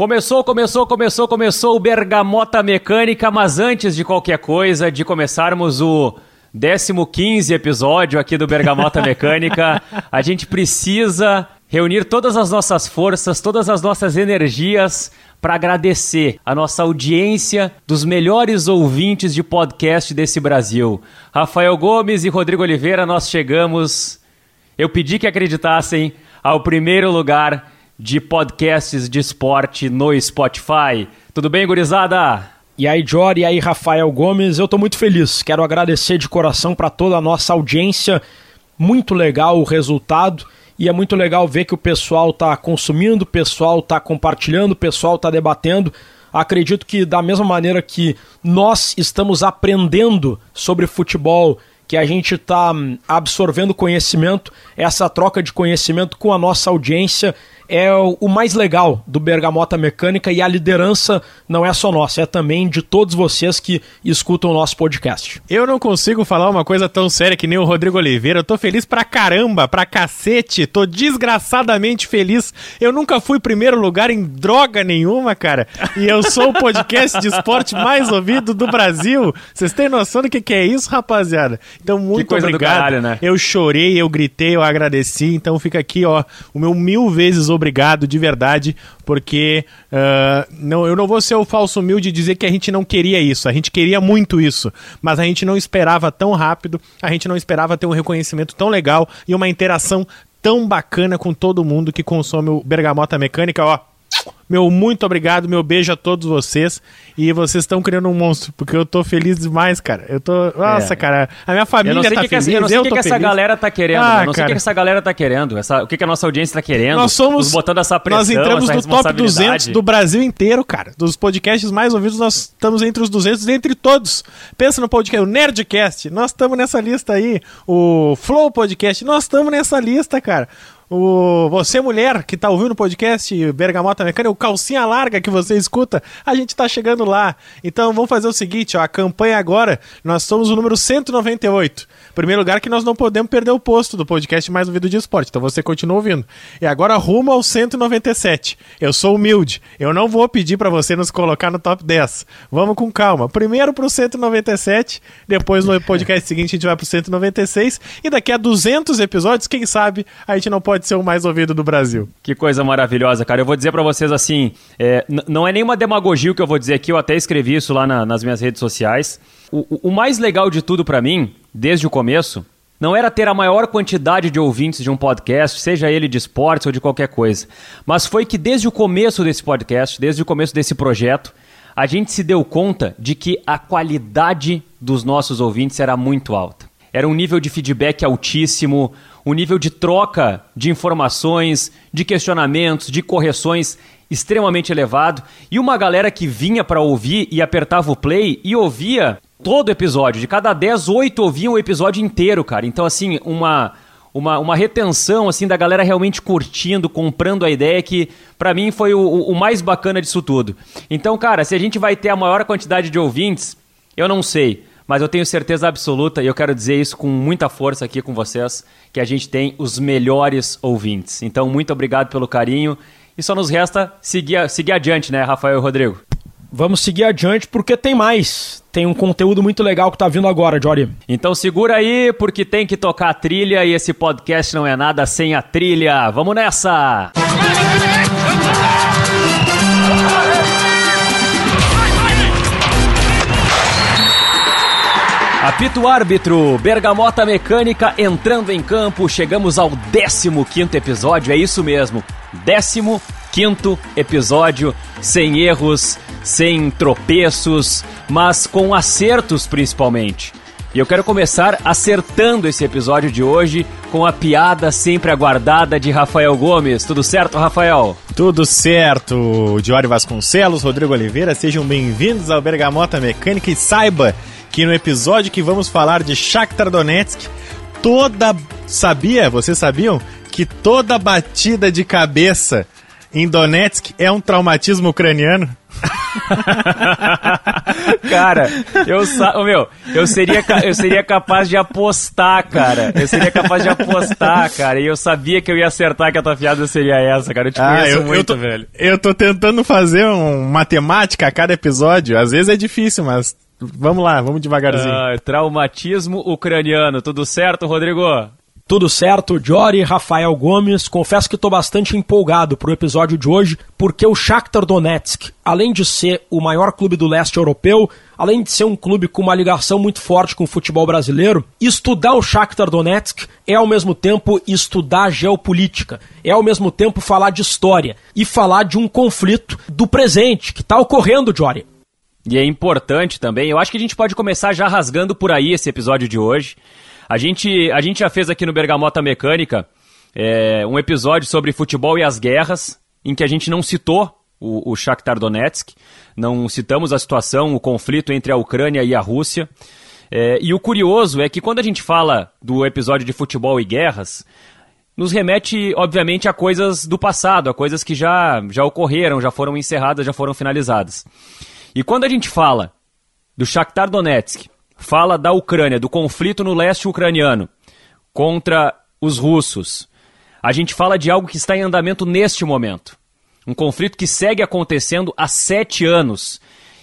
Começou, começou, começou, começou o Bergamota Mecânica, mas antes de qualquer coisa, de começarmos o 15 episódio aqui do Bergamota Mecânica, a gente precisa reunir todas as nossas forças, todas as nossas energias para agradecer a nossa audiência dos melhores ouvintes de podcast desse Brasil. Rafael Gomes e Rodrigo Oliveira, nós chegamos. Eu pedi que acreditassem ao primeiro lugar de podcasts de esporte no Spotify. Tudo bem, gurizada? E aí, Jory, e aí, Rafael Gomes, eu tô muito feliz. Quero agradecer de coração para toda a nossa audiência. Muito legal o resultado e é muito legal ver que o pessoal tá consumindo, o pessoal tá compartilhando, o pessoal tá debatendo. Acredito que da mesma maneira que nós estamos aprendendo sobre futebol, que a gente está absorvendo conhecimento, essa troca de conhecimento com a nossa audiência é o mais legal do Bergamota Mecânica e a liderança não é só nossa, é também de todos vocês que escutam o nosso podcast. Eu não consigo falar uma coisa tão séria que nem o Rodrigo Oliveira. Eu tô feliz pra caramba, pra cacete. Tô desgraçadamente feliz. Eu nunca fui primeiro lugar em droga nenhuma, cara. E eu sou o podcast de esporte mais ouvido do Brasil. Vocês têm noção do que, que é isso, rapaziada? Então, muito obrigado. Caralho, né? Eu chorei, eu gritei, eu agradeci. Então, fica aqui, ó, o meu mil vezes obrigado obrigado de verdade, porque uh, não, eu não vou ser o falso humilde e dizer que a gente não queria isso, a gente queria muito isso, mas a gente não esperava tão rápido, a gente não esperava ter um reconhecimento tão legal e uma interação tão bacana com todo mundo que consome o Bergamota Mecânica, ó. Meu muito obrigado, meu beijo a todos vocês. E vocês estão criando um monstro, porque eu tô feliz demais, cara. Eu tô. Nossa, é. cara. A minha família tá que feliz. Que, eu não sei o que, que, essa galera tá querendo. Ah, eu não sei o que, essa galera tá querendo. Essa, o que, que a nossa audiência tá querendo. Nós somos. Nos botando essa pressão. Nós entramos no top 200 do Brasil inteiro, cara. Dos podcasts mais ouvidos, nós estamos entre os 200, entre todos. Pensa no podcast, o Nerdcast. Nós estamos nessa lista aí. O Flow Podcast. Nós estamos nessa lista, cara. O, você, mulher, que tá ouvindo o podcast Bergamota Mecânica, o calcinha larga que você escuta, a gente tá chegando lá. Então vamos fazer o seguinte, ó, a campanha agora, nós somos o número 198. Primeiro lugar que nós não podemos perder o posto do podcast mais ouvido de esporte, então você continua ouvindo. E agora rumo ao 197. Eu sou humilde, eu não vou pedir para você nos colocar no top 10. Vamos com calma. Primeiro pro 197, depois no podcast seguinte a gente vai pro 196 e daqui a 200 episódios, quem sabe, a gente não pode pode ser o mais ouvido do Brasil. Que coisa maravilhosa, cara. Eu vou dizer para vocês assim, é, não é nenhuma demagogia o que eu vou dizer aqui, eu até escrevi isso lá na, nas minhas redes sociais. O, o mais legal de tudo para mim, desde o começo, não era ter a maior quantidade de ouvintes de um podcast, seja ele de esportes ou de qualquer coisa, mas foi que desde o começo desse podcast, desde o começo desse projeto, a gente se deu conta de que a qualidade dos nossos ouvintes era muito alta. Era um nível de feedback altíssimo, um nível de troca de informações, de questionamentos, de correções extremamente elevado e uma galera que vinha para ouvir e apertava o play e ouvia todo o episódio. De cada 10, 8 ouviam o episódio inteiro, cara. Então, assim, uma, uma, uma retenção assim da galera realmente curtindo, comprando a ideia que para mim foi o, o mais bacana disso tudo. Então, cara, se a gente vai ter a maior quantidade de ouvintes, eu não sei mas eu tenho certeza absoluta, e eu quero dizer isso com muita força aqui com vocês, que a gente tem os melhores ouvintes. Então, muito obrigado pelo carinho. E só nos resta seguir, seguir adiante, né, Rafael e Rodrigo? Vamos seguir adiante porque tem mais. Tem um conteúdo muito legal que tá vindo agora, Jory. Então segura aí, porque tem que tocar a trilha e esse podcast não é nada sem a trilha. Vamos nessa! Apito árbitro, Bergamota Mecânica entrando em campo. Chegamos ao 15 episódio, é isso mesmo. 15 episódio, sem erros, sem tropeços, mas com acertos principalmente. E eu quero começar acertando esse episódio de hoje com a piada sempre aguardada de Rafael Gomes. Tudo certo, Rafael? Tudo certo, Diori Vasconcelos, Rodrigo Oliveira, sejam bem-vindos ao Bergamota Mecânica e saiba que no episódio que vamos falar de Shakhtar Donetsk, toda sabia, vocês sabiam que toda batida de cabeça em Donetsk é um traumatismo ucraniano? cara, eu, meu, eu seria, eu seria capaz de apostar, cara. Eu seria capaz de apostar, cara. E eu sabia que eu ia acertar que a tua piada seria essa, cara. Eu te ah, conheço eu, muito, eu tô, velho. Eu tô tentando fazer um matemática a cada episódio. Às vezes é difícil, mas vamos lá, vamos devagarzinho. Ah, traumatismo ucraniano. Tudo certo, Rodrigo? Tudo certo, Jory, Rafael Gomes. Confesso que estou bastante empolgado para o episódio de hoje, porque o Shakhtar Donetsk, além de ser o maior clube do leste europeu, além de ser um clube com uma ligação muito forte com o futebol brasileiro, estudar o Shakhtar Donetsk é ao mesmo tempo estudar geopolítica, é ao mesmo tempo falar de história e falar de um conflito do presente que está ocorrendo, Jory. E é importante também, eu acho que a gente pode começar já rasgando por aí esse episódio de hoje. A gente, a gente já fez aqui no Bergamota Mecânica é, um episódio sobre futebol e as guerras, em que a gente não citou o, o Shakhtar Donetsk, não citamos a situação, o conflito entre a Ucrânia e a Rússia. É, e o curioso é que quando a gente fala do episódio de futebol e guerras, nos remete, obviamente, a coisas do passado, a coisas que já, já ocorreram, já foram encerradas, já foram finalizadas. E quando a gente fala do Shakhtar Donetsk, fala da Ucrânia, do conflito no leste ucraniano contra os russos. A gente fala de algo que está em andamento neste momento. Um conflito que segue acontecendo há sete anos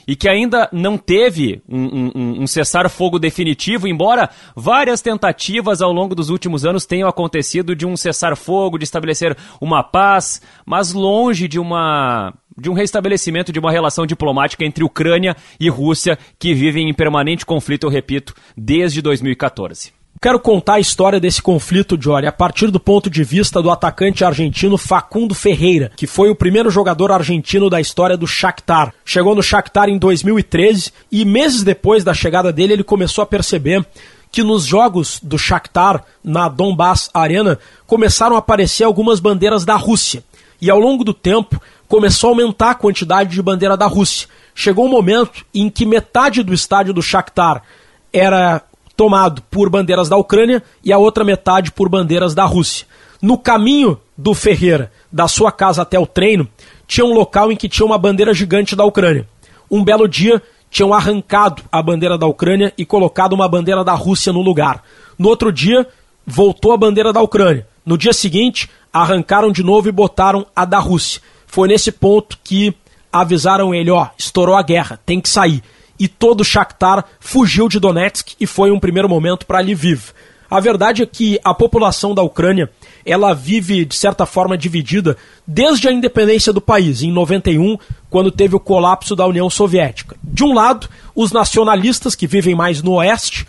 e que ainda não teve um, um, um cessar-fogo definitivo, embora várias tentativas ao longo dos últimos anos tenham acontecido de um cessar-fogo, de estabelecer uma paz, mas longe de uma de um restabelecimento de uma relação diplomática entre Ucrânia e Rússia, que vivem em permanente conflito, eu repito, desde 2014. Quero contar a história desse conflito, Jory, a partir do ponto de vista do atacante argentino Facundo Ferreira, que foi o primeiro jogador argentino da história do Shakhtar. Chegou no Shakhtar em 2013 e meses depois da chegada dele ele começou a perceber que nos jogos do Shakhtar na Donbass Arena começaram a aparecer algumas bandeiras da Rússia. E ao longo do tempo, começou a aumentar a quantidade de bandeira da Rússia. Chegou um momento em que metade do estádio do Shakhtar era tomado por bandeiras da Ucrânia e a outra metade por bandeiras da Rússia. No caminho do Ferreira, da sua casa até o treino, tinha um local em que tinha uma bandeira gigante da Ucrânia. Um belo dia, tinham arrancado a bandeira da Ucrânia e colocado uma bandeira da Rússia no lugar. No outro dia, voltou a bandeira da Ucrânia. No dia seguinte, arrancaram de novo e botaram a da Rússia. Foi nesse ponto que avisaram ele, ó, estourou a guerra, tem que sair. E todo o Shakhtar fugiu de Donetsk e foi um primeiro momento para Lviv. A verdade é que a população da Ucrânia, ela vive de certa forma dividida desde a independência do país, em 91, quando teve o colapso da União Soviética. De um lado, os nacionalistas que vivem mais no oeste,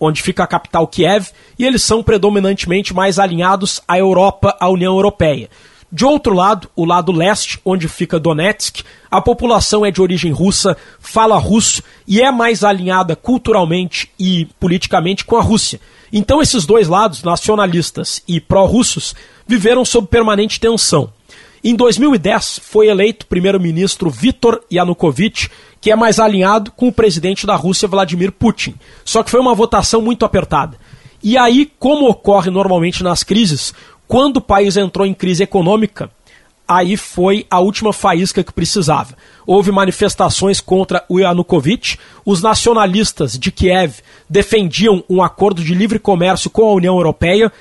onde fica a capital Kiev, e eles são predominantemente mais alinhados à Europa, à União Europeia. De outro lado, o lado leste, onde fica Donetsk, a população é de origem russa, fala russo e é mais alinhada culturalmente e politicamente com a Rússia. Então, esses dois lados, nacionalistas e pró-russos, viveram sob permanente tensão. Em 2010, foi eleito primeiro-ministro Viktor Yanukovych, que é mais alinhado com o presidente da Rússia, Vladimir Putin. Só que foi uma votação muito apertada. E aí, como ocorre normalmente nas crises, quando o país entrou em crise econômica, aí foi a última faísca que precisava. Houve manifestações contra o Yanukovych, os nacionalistas de Kiev defendiam um acordo de livre comércio com a União Europeia.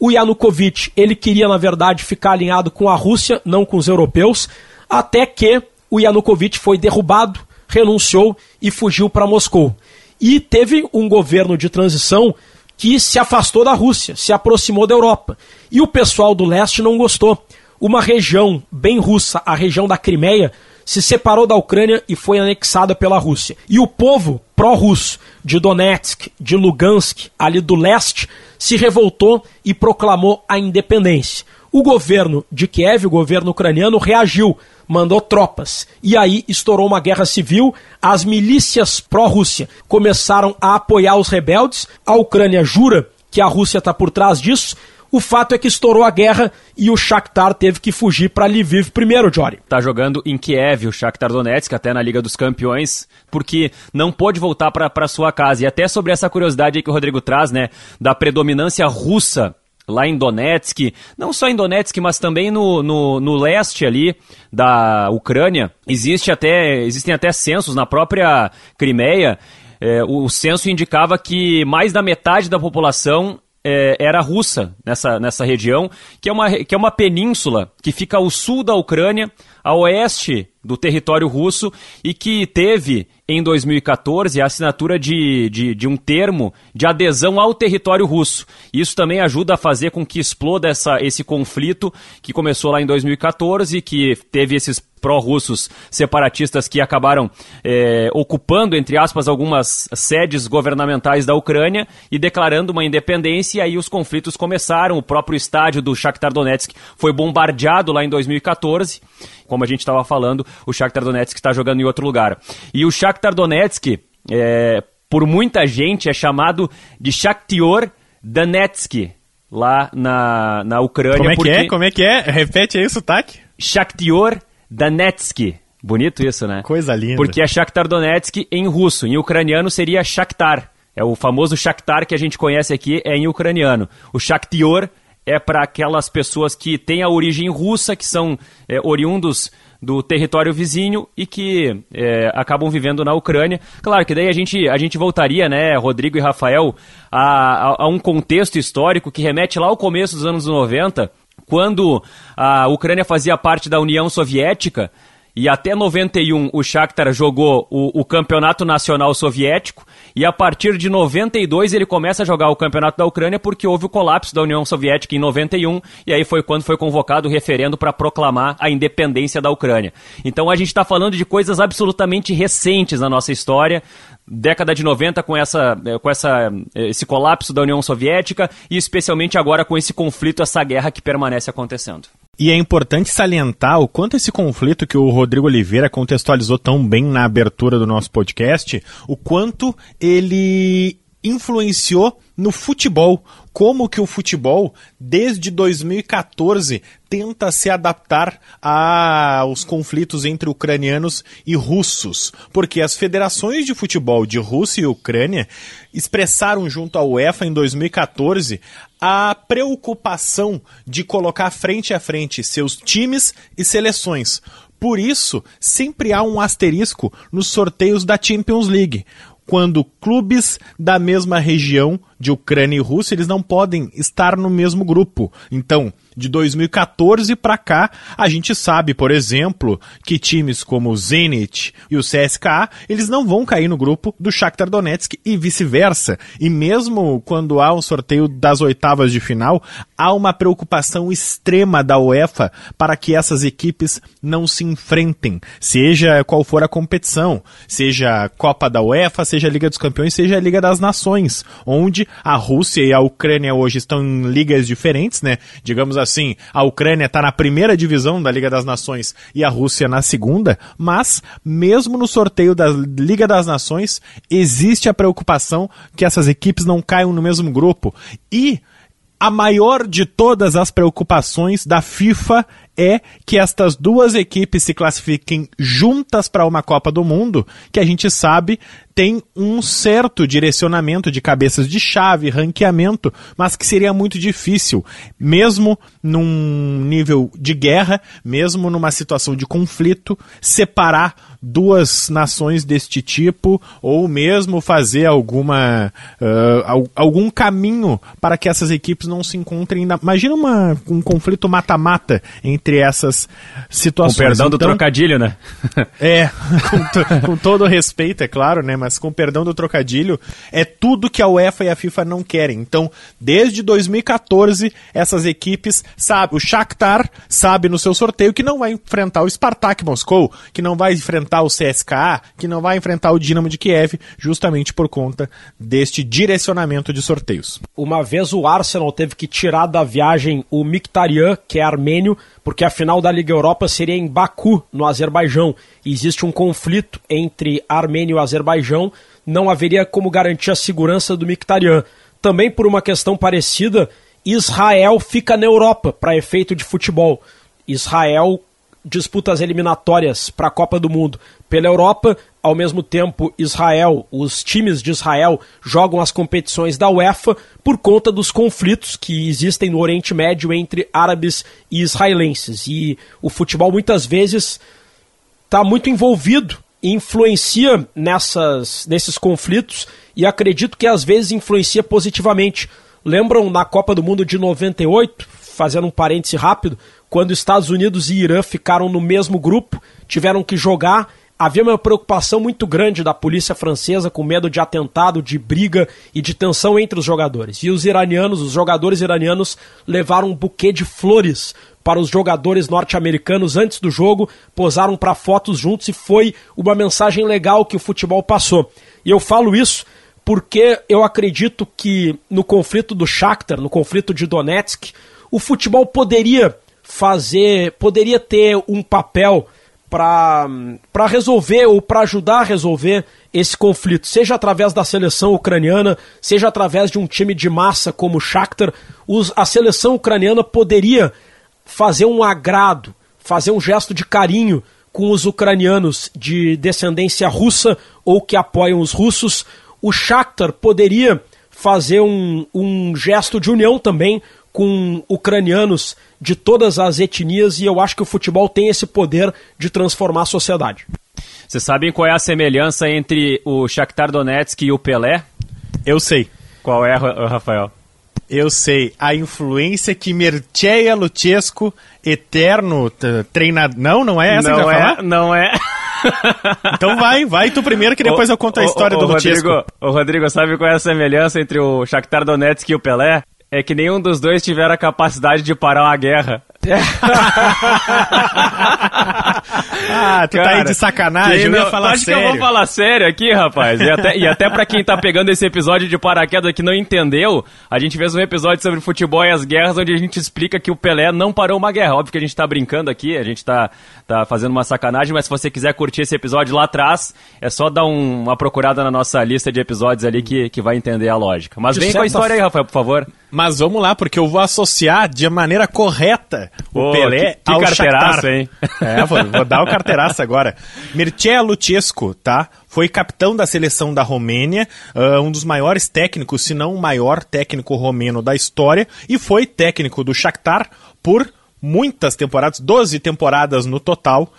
O Yanukovych, ele queria, na verdade, ficar alinhado com a Rússia, não com os europeus, até que o Yanukovych foi derrubado, renunciou e fugiu para Moscou. E teve um governo de transição que se afastou da Rússia, se aproximou da Europa. E o pessoal do leste não gostou. Uma região bem russa, a região da Crimeia, se separou da Ucrânia e foi anexada pela Rússia. E o povo pró-russo de Donetsk, de Lugansk, ali do leste, se revoltou e proclamou a independência. O governo de Kiev, o governo ucraniano, reagiu, mandou tropas. E aí estourou uma guerra civil. As milícias pró-Rússia começaram a apoiar os rebeldes. A Ucrânia jura que a Rússia está por trás disso. O fato é que estourou a guerra e o Shakhtar teve que fugir para Lviv primeiro, Jory. Tá jogando em Kiev o Shakhtar Donetsk, até na Liga dos Campeões, porque não pôde voltar para sua casa. E até sobre essa curiosidade que o Rodrigo traz, né, da predominância russa lá em Donetsk, não só em Donetsk, mas também no, no, no leste ali da Ucrânia. Existe até, existem até censos na própria Crimeia. É, o censo indicava que mais da metade da população é, era russa nessa, nessa região, que é, uma, que é uma península que fica ao sul da Ucrânia, a oeste do território russo e que teve em 2014 a assinatura de, de, de, um termo de adesão ao território russo. Isso também ajuda a fazer com que exploda essa, esse conflito que começou lá em 2014, que teve esses pró-russos separatistas que acabaram é, ocupando, entre aspas, algumas sedes governamentais da Ucrânia e declarando uma independência, e aí os conflitos começaram. O próprio estádio do Shakhtar Donetsk foi bombardeado lá em 2014 como a gente estava falando, o Shakhtar Donetsk está jogando em outro lugar. E o Shakhtar Donetsk, é, por muita gente, é chamado de Shakhtar Donetsk, lá na, na Ucrânia. Como é que é? Como é que é? Repete aí o sotaque. Shakhtar Donetsk. Bonito isso, né? Coisa linda. Porque é Shakhtar Donetsk em russo. Em ucraniano seria Shakhtar. É o famoso Shakhtar que a gente conhece aqui, é em ucraniano. O Shakhtar é para aquelas pessoas que têm a origem russa, que são é, oriundos do território vizinho e que é, acabam vivendo na Ucrânia. Claro que daí a gente, a gente voltaria, né, Rodrigo e Rafael, a, a, a um contexto histórico que remete lá ao começo dos anos 90, quando a Ucrânia fazia parte da União Soviética e até 91 o Shakhtar jogou o, o, campeonato nacional soviético e a partir de 92 ele começa a jogar o campeonato da Ucrânia porque houve o colapso da União Soviética em 91 e aí foi quando foi convocado o referendo para proclamar a independência da Ucrânia. Então a gente está falando de coisas absolutamente recentes na nossa história, década de 90 com, essa, eh, com essa, eh, esse colapso da União Soviética e especialmente agora com esse conflito, essa guerra que permanece acontecendo. E é importante salientar o quanto esse conflito que o Rodrigo Oliveira contextualizou tão bem na abertura do nosso podcast, o quanto ele influenciou no futebol. Como que o futebol, desde 2014, tenta se adaptar aos conflitos entre ucranianos e russos. Porque as federações de futebol de Rússia e Ucrânia expressaram junto à UEFA em 2014 a preocupação de colocar frente a frente seus times e seleções. Por isso, sempre há um asterisco nos sorteios da Champions League quando clubes da mesma região de Ucrânia e Rússia, eles não podem estar no mesmo grupo. Então, de 2014 para cá, a gente sabe, por exemplo, que times como o Zenit e o CSKA, eles não vão cair no grupo do Shakhtar Donetsk e vice-versa. E mesmo quando há um sorteio das oitavas de final, há uma preocupação extrema da UEFA para que essas equipes não se enfrentem, seja qual for a competição, seja a Copa da UEFA, seja a Liga dos Campeões, seja a Liga das Nações, onde a Rússia e a Ucrânia hoje estão em ligas diferentes, né? Digamos assim, a Ucrânia está na primeira divisão da Liga das Nações e a Rússia na segunda, mas mesmo no sorteio da Liga das Nações existe a preocupação que essas equipes não caiam no mesmo grupo. E a maior de todas as preocupações da FIFA é que estas duas equipes se classifiquem juntas para uma Copa do Mundo, que a gente sabe tem um certo direcionamento de cabeças de chave, ranqueamento, mas que seria muito difícil, mesmo num nível de guerra, mesmo numa situação de conflito, separar duas nações deste tipo, ou mesmo fazer alguma uh, algum caminho para que essas equipes não se encontrem. Na... Imagina uma, um conflito mata-mata entre essas situações. Com perdão então, do trocadilho, né? é, com, com todo respeito, é claro, né? Mas com perdão do trocadilho, é tudo que a UEFA e a FIFA não querem. Então, desde 2014, essas equipes sabem, o Shakhtar sabe no seu sorteio que não vai enfrentar o Spartak Moscou, que não vai enfrentar o CSKA, que não vai enfrentar o Dinamo de Kiev, justamente por conta deste direcionamento de sorteios. Uma vez o Arsenal teve que tirar da viagem o Mkhitaryan, que é armênio, porque a final da Liga Europa seria em Baku, no Azerbaijão. E existe um conflito entre Armênia e Azerbaijão, não haveria como garantir a segurança do Mkhitaryan. Também por uma questão parecida, Israel fica na Europa para efeito de futebol. Israel disputa as eliminatórias para a Copa do Mundo pela Europa, ao mesmo tempo Israel, os times de Israel jogam as competições da UEFA por conta dos conflitos que existem no Oriente Médio entre árabes e israelenses. E o futebol muitas vezes está muito envolvido e influencia nessas, nesses conflitos e acredito que às vezes influencia positivamente. Lembram na Copa do Mundo de 98, fazendo um parêntese rápido, quando Estados Unidos e Irã ficaram no mesmo grupo, tiveram que jogar. Havia uma preocupação muito grande da polícia francesa com medo de atentado, de briga e de tensão entre os jogadores. E os iranianos, os jogadores iranianos, levaram um buquê de flores para os jogadores norte-americanos antes do jogo, posaram para fotos juntos e foi uma mensagem legal que o futebol passou. E eu falo isso porque eu acredito que no conflito do Shakhtar, no conflito de Donetsk, o futebol poderia fazer, poderia ter um papel para resolver ou para ajudar a resolver esse conflito, seja através da seleção ucraniana, seja através de um time de massa como o Shakhtar, os, a seleção ucraniana poderia fazer um agrado, fazer um gesto de carinho com os ucranianos de descendência russa ou que apoiam os russos. O Shakhtar poderia fazer um, um gesto de união também com ucranianos de todas as etnias e eu acho que o futebol tem esse poder de transformar a sociedade. Vocês sabem qual é a semelhança entre o Shakhtar Donetsk e o Pelé? Eu sei. Qual é, Rafael? Eu sei. A influência que Mircea Luchescu, eterno treinador... Não, não é essa não que vai é, falar? Não é, Então vai, vai tu primeiro que depois o, eu conto a história o, do o Luchescu. Rodrigo, o Rodrigo, sabe qual é a semelhança entre o Shakhtar Donetsk e o Pelé? É que nenhum dos dois tiveram a capacidade de parar uma guerra. ah, tu Cara, tá aí de sacanagem, eu ia falar acho sério. que eu vou falar sério aqui, rapaz. E até, e até pra quem tá pegando esse episódio de paraquedas que não entendeu, a gente fez um episódio sobre futebol e as guerras, onde a gente explica que o Pelé não parou uma guerra. Óbvio que a gente tá brincando aqui, a gente tá, tá fazendo uma sacanagem, mas se você quiser curtir esse episódio lá atrás, é só dar um, uma procurada na nossa lista de episódios ali que, que vai entender a lógica. Mas vem com a história aí, Rafael, por favor. Mas vamos lá, porque eu vou associar de maneira correta o Pelé que, que ao carteiraço, Shakhtar. hein? É, vou, vou dar o carteiraço agora. Mircea Luchescu, tá? Foi capitão da seleção da Romênia, uh, um dos maiores técnicos, se não o maior técnico romeno da história, e foi técnico do Shakhtar por muitas temporadas, 12 temporadas no total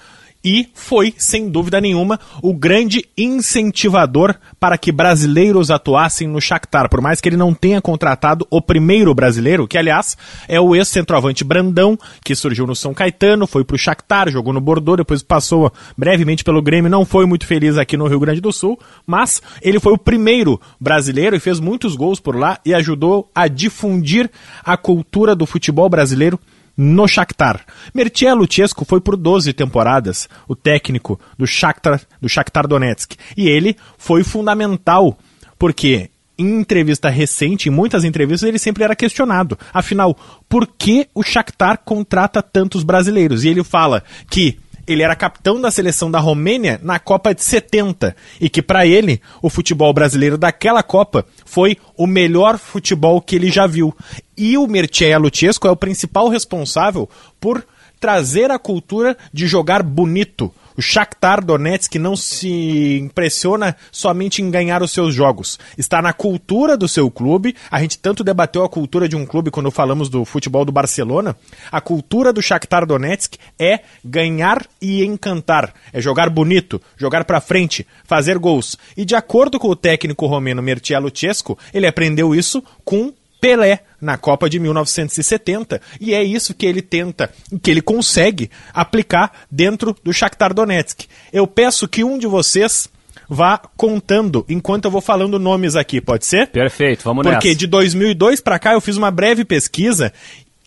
e foi, sem dúvida nenhuma, o grande incentivador para que brasileiros atuassem no Shakhtar, por mais que ele não tenha contratado o primeiro brasileiro, que aliás é o ex-centroavante Brandão, que surgiu no São Caetano, foi para o Shakhtar, jogou no Bordeaux, depois passou brevemente pelo Grêmio, não foi muito feliz aqui no Rio Grande do Sul, mas ele foi o primeiro brasileiro e fez muitos gols por lá e ajudou a difundir a cultura do futebol brasileiro no Shakhtar. Mircea Luchescu foi por 12 temporadas o técnico do Shakhtar, do Shakhtar Donetsk. E ele foi fundamental, porque em entrevista recente, em muitas entrevistas, ele sempre era questionado. Afinal, por que o Shakhtar contrata tantos brasileiros? E ele fala que ele era capitão da seleção da Romênia na Copa de 70 e que para ele o futebol brasileiro daquela Copa foi o melhor futebol que ele já viu. E o Mircea Luchescu é o principal responsável por trazer a cultura de jogar bonito, o Shakhtar Donetsk não se impressiona somente em ganhar os seus jogos. Está na cultura do seu clube. A gente tanto debateu a cultura de um clube quando falamos do futebol do Barcelona. A cultura do Shakhtar Donetsk é ganhar e encantar. É jogar bonito, jogar para frente, fazer gols. E de acordo com o técnico romeno Mircea Luchescu, ele aprendeu isso com Pelé na Copa de 1970 e é isso que ele tenta, que ele consegue aplicar dentro do Shakhtar Donetsk. Eu peço que um de vocês vá contando enquanto eu vou falando nomes aqui, pode ser? Perfeito, vamos Porque nessa. Porque de 2002 para cá eu fiz uma breve pesquisa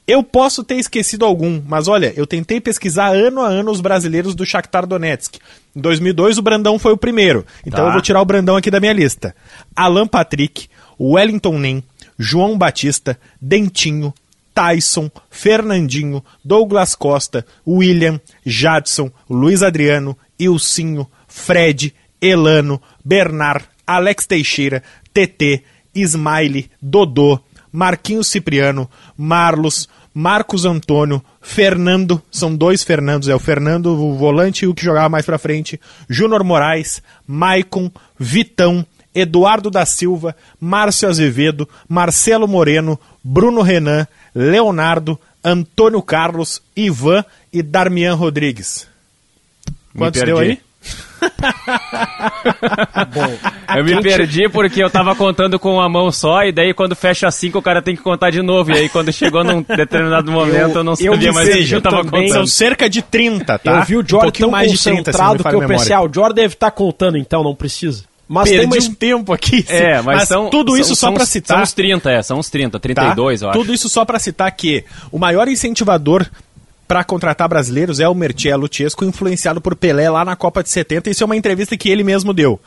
eu posso ter esquecido algum, mas olha, eu tentei pesquisar ano a ano os brasileiros do Shakhtar Donetsk. Em 2002 o Brandão foi o primeiro, então tá. eu vou tirar o Brandão aqui da minha lista. Alan Patrick, Wellington Nem, João Batista, Dentinho, Tyson, Fernandinho, Douglas Costa, William, Jadson, Luiz Adriano, Ilcinho, Fred, Elano, Bernard, Alex Teixeira, TT, Smiley, Dodô, Marquinhos Cipriano, Marlos, Marcos Antônio, Fernando, são dois Fernandos, é o Fernando, o volante e o que jogava mais pra frente, Júnior Moraes, Maicon, Vitão, Eduardo da Silva, Márcio Azevedo, Marcelo Moreno, Bruno Renan, Leonardo, Antônio Carlos, Ivan e Darmian Rodrigues. Quantos deu aí? Bom, eu me perdi porque eu tava contando com uma mão só, e daí quando fecha cinco o cara tem que contar de novo. E aí quando chegou num determinado momento eu, eu não sabia eu mais o que eu tava também, contando. São cerca de 30, tá? Eu vi o Jordan um tão mais concentrado de 30, que eu pensei, ah, o Jordan deve estar tá contando então, não precisa. Mas Perdi tem mais um tempo aqui. É, mas, mas são, tudo isso são, só para citar. São uns 30, é, são uns 30, 32, tá? eu acho. Tudo isso só para citar que o maior incentivador para contratar brasileiros é o Mertiello Chesco, influenciado por Pelé lá na Copa de 70. Isso é uma entrevista que ele mesmo deu.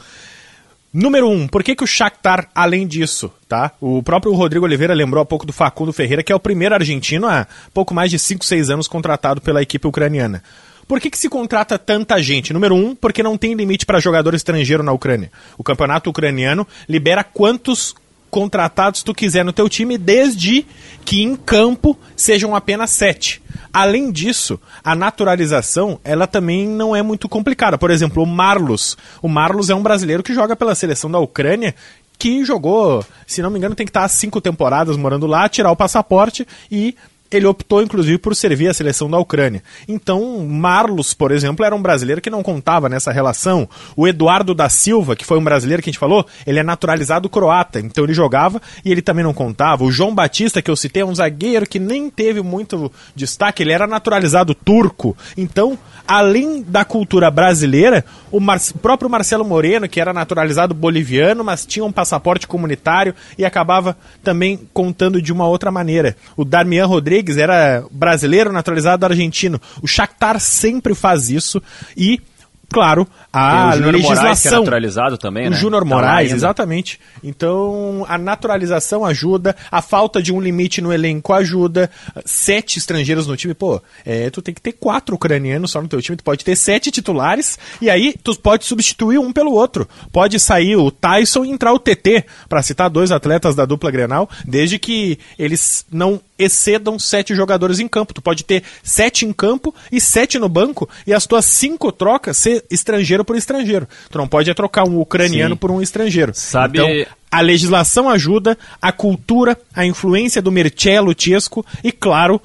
Número um, por que, que o Shakhtar, além disso, tá? O próprio Rodrigo Oliveira lembrou há pouco do Facundo Ferreira, que é o primeiro argentino há pouco mais de 5, 6 anos contratado pela equipe ucraniana. Por que, que se contrata tanta gente? Número um, porque não tem limite para jogador estrangeiro na Ucrânia. O campeonato ucraniano libera quantos contratados tu quiser no teu time, desde que em campo sejam apenas sete. Além disso, a naturalização, ela também não é muito complicada. Por exemplo, o Marlos. O Marlos é um brasileiro que joga pela seleção da Ucrânia, que jogou, se não me engano, tem que estar cinco temporadas morando lá, tirar o passaporte e ele optou inclusive por servir a seleção da Ucrânia. Então, Marlos, por exemplo, era um brasileiro que não contava nessa relação. O Eduardo da Silva, que foi um brasileiro que a gente falou, ele é naturalizado croata, então ele jogava e ele também não contava. O João Batista, que eu citei, é um zagueiro que nem teve muito destaque, ele era naturalizado turco. Então, além da cultura brasileira, o, Mar próprio Marcelo Moreno, que era naturalizado boliviano, mas tinha um passaporte comunitário e acabava também contando de uma outra maneira. O Darmian Rodrigues Rodrigues era brasileiro naturalizado argentino. O Shakhtar sempre faz isso e claro, a Tem o legislação. Moraes, que é naturalizado também, o né? Júnior tá Moraes, exatamente. Então, a naturalização ajuda, a falta de um limite no elenco ajuda. Sete estrangeiros no time, pô, é, tu tem que ter quatro ucranianos só no teu time, tu pode ter sete titulares, e aí tu pode substituir um pelo outro. Pode sair o Tyson e entrar o TT, para citar dois atletas da dupla Grenal, desde que eles não excedam sete jogadores em campo. Tu pode ter sete em campo e sete no banco, e as tuas cinco trocas ser estrangeiro por estrangeiro. Tu não pode trocar um ucraniano Sim. por um estrangeiro. Sabe... Então, a legislação ajuda, a cultura, a influência do Mercello Chesco e, claro,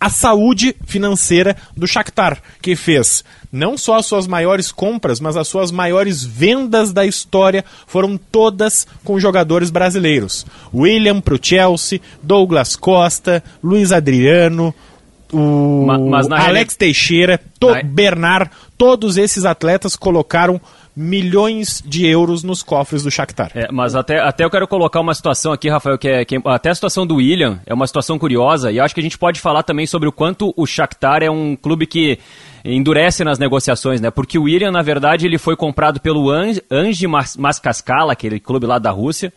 a saúde financeira do Shakhtar, que fez não só as suas maiores compras, mas as suas maiores vendas da história foram todas com jogadores brasileiros. William para o Chelsea, Douglas Costa, Luiz Adriano, o Alex Teixeira, to na... Bernard, todos esses atletas colocaram milhões de euros nos cofres do Shakhtar. É, mas até, até eu quero colocar uma situação aqui, Rafael, que é que até a situação do William é uma situação curiosa e acho que a gente pode falar também sobre o quanto o Shakhtar é um clube que endurece nas negociações, né? Porque o William, na verdade, ele foi comprado pelo Ange Mascascala, aquele clube lá da Rússia,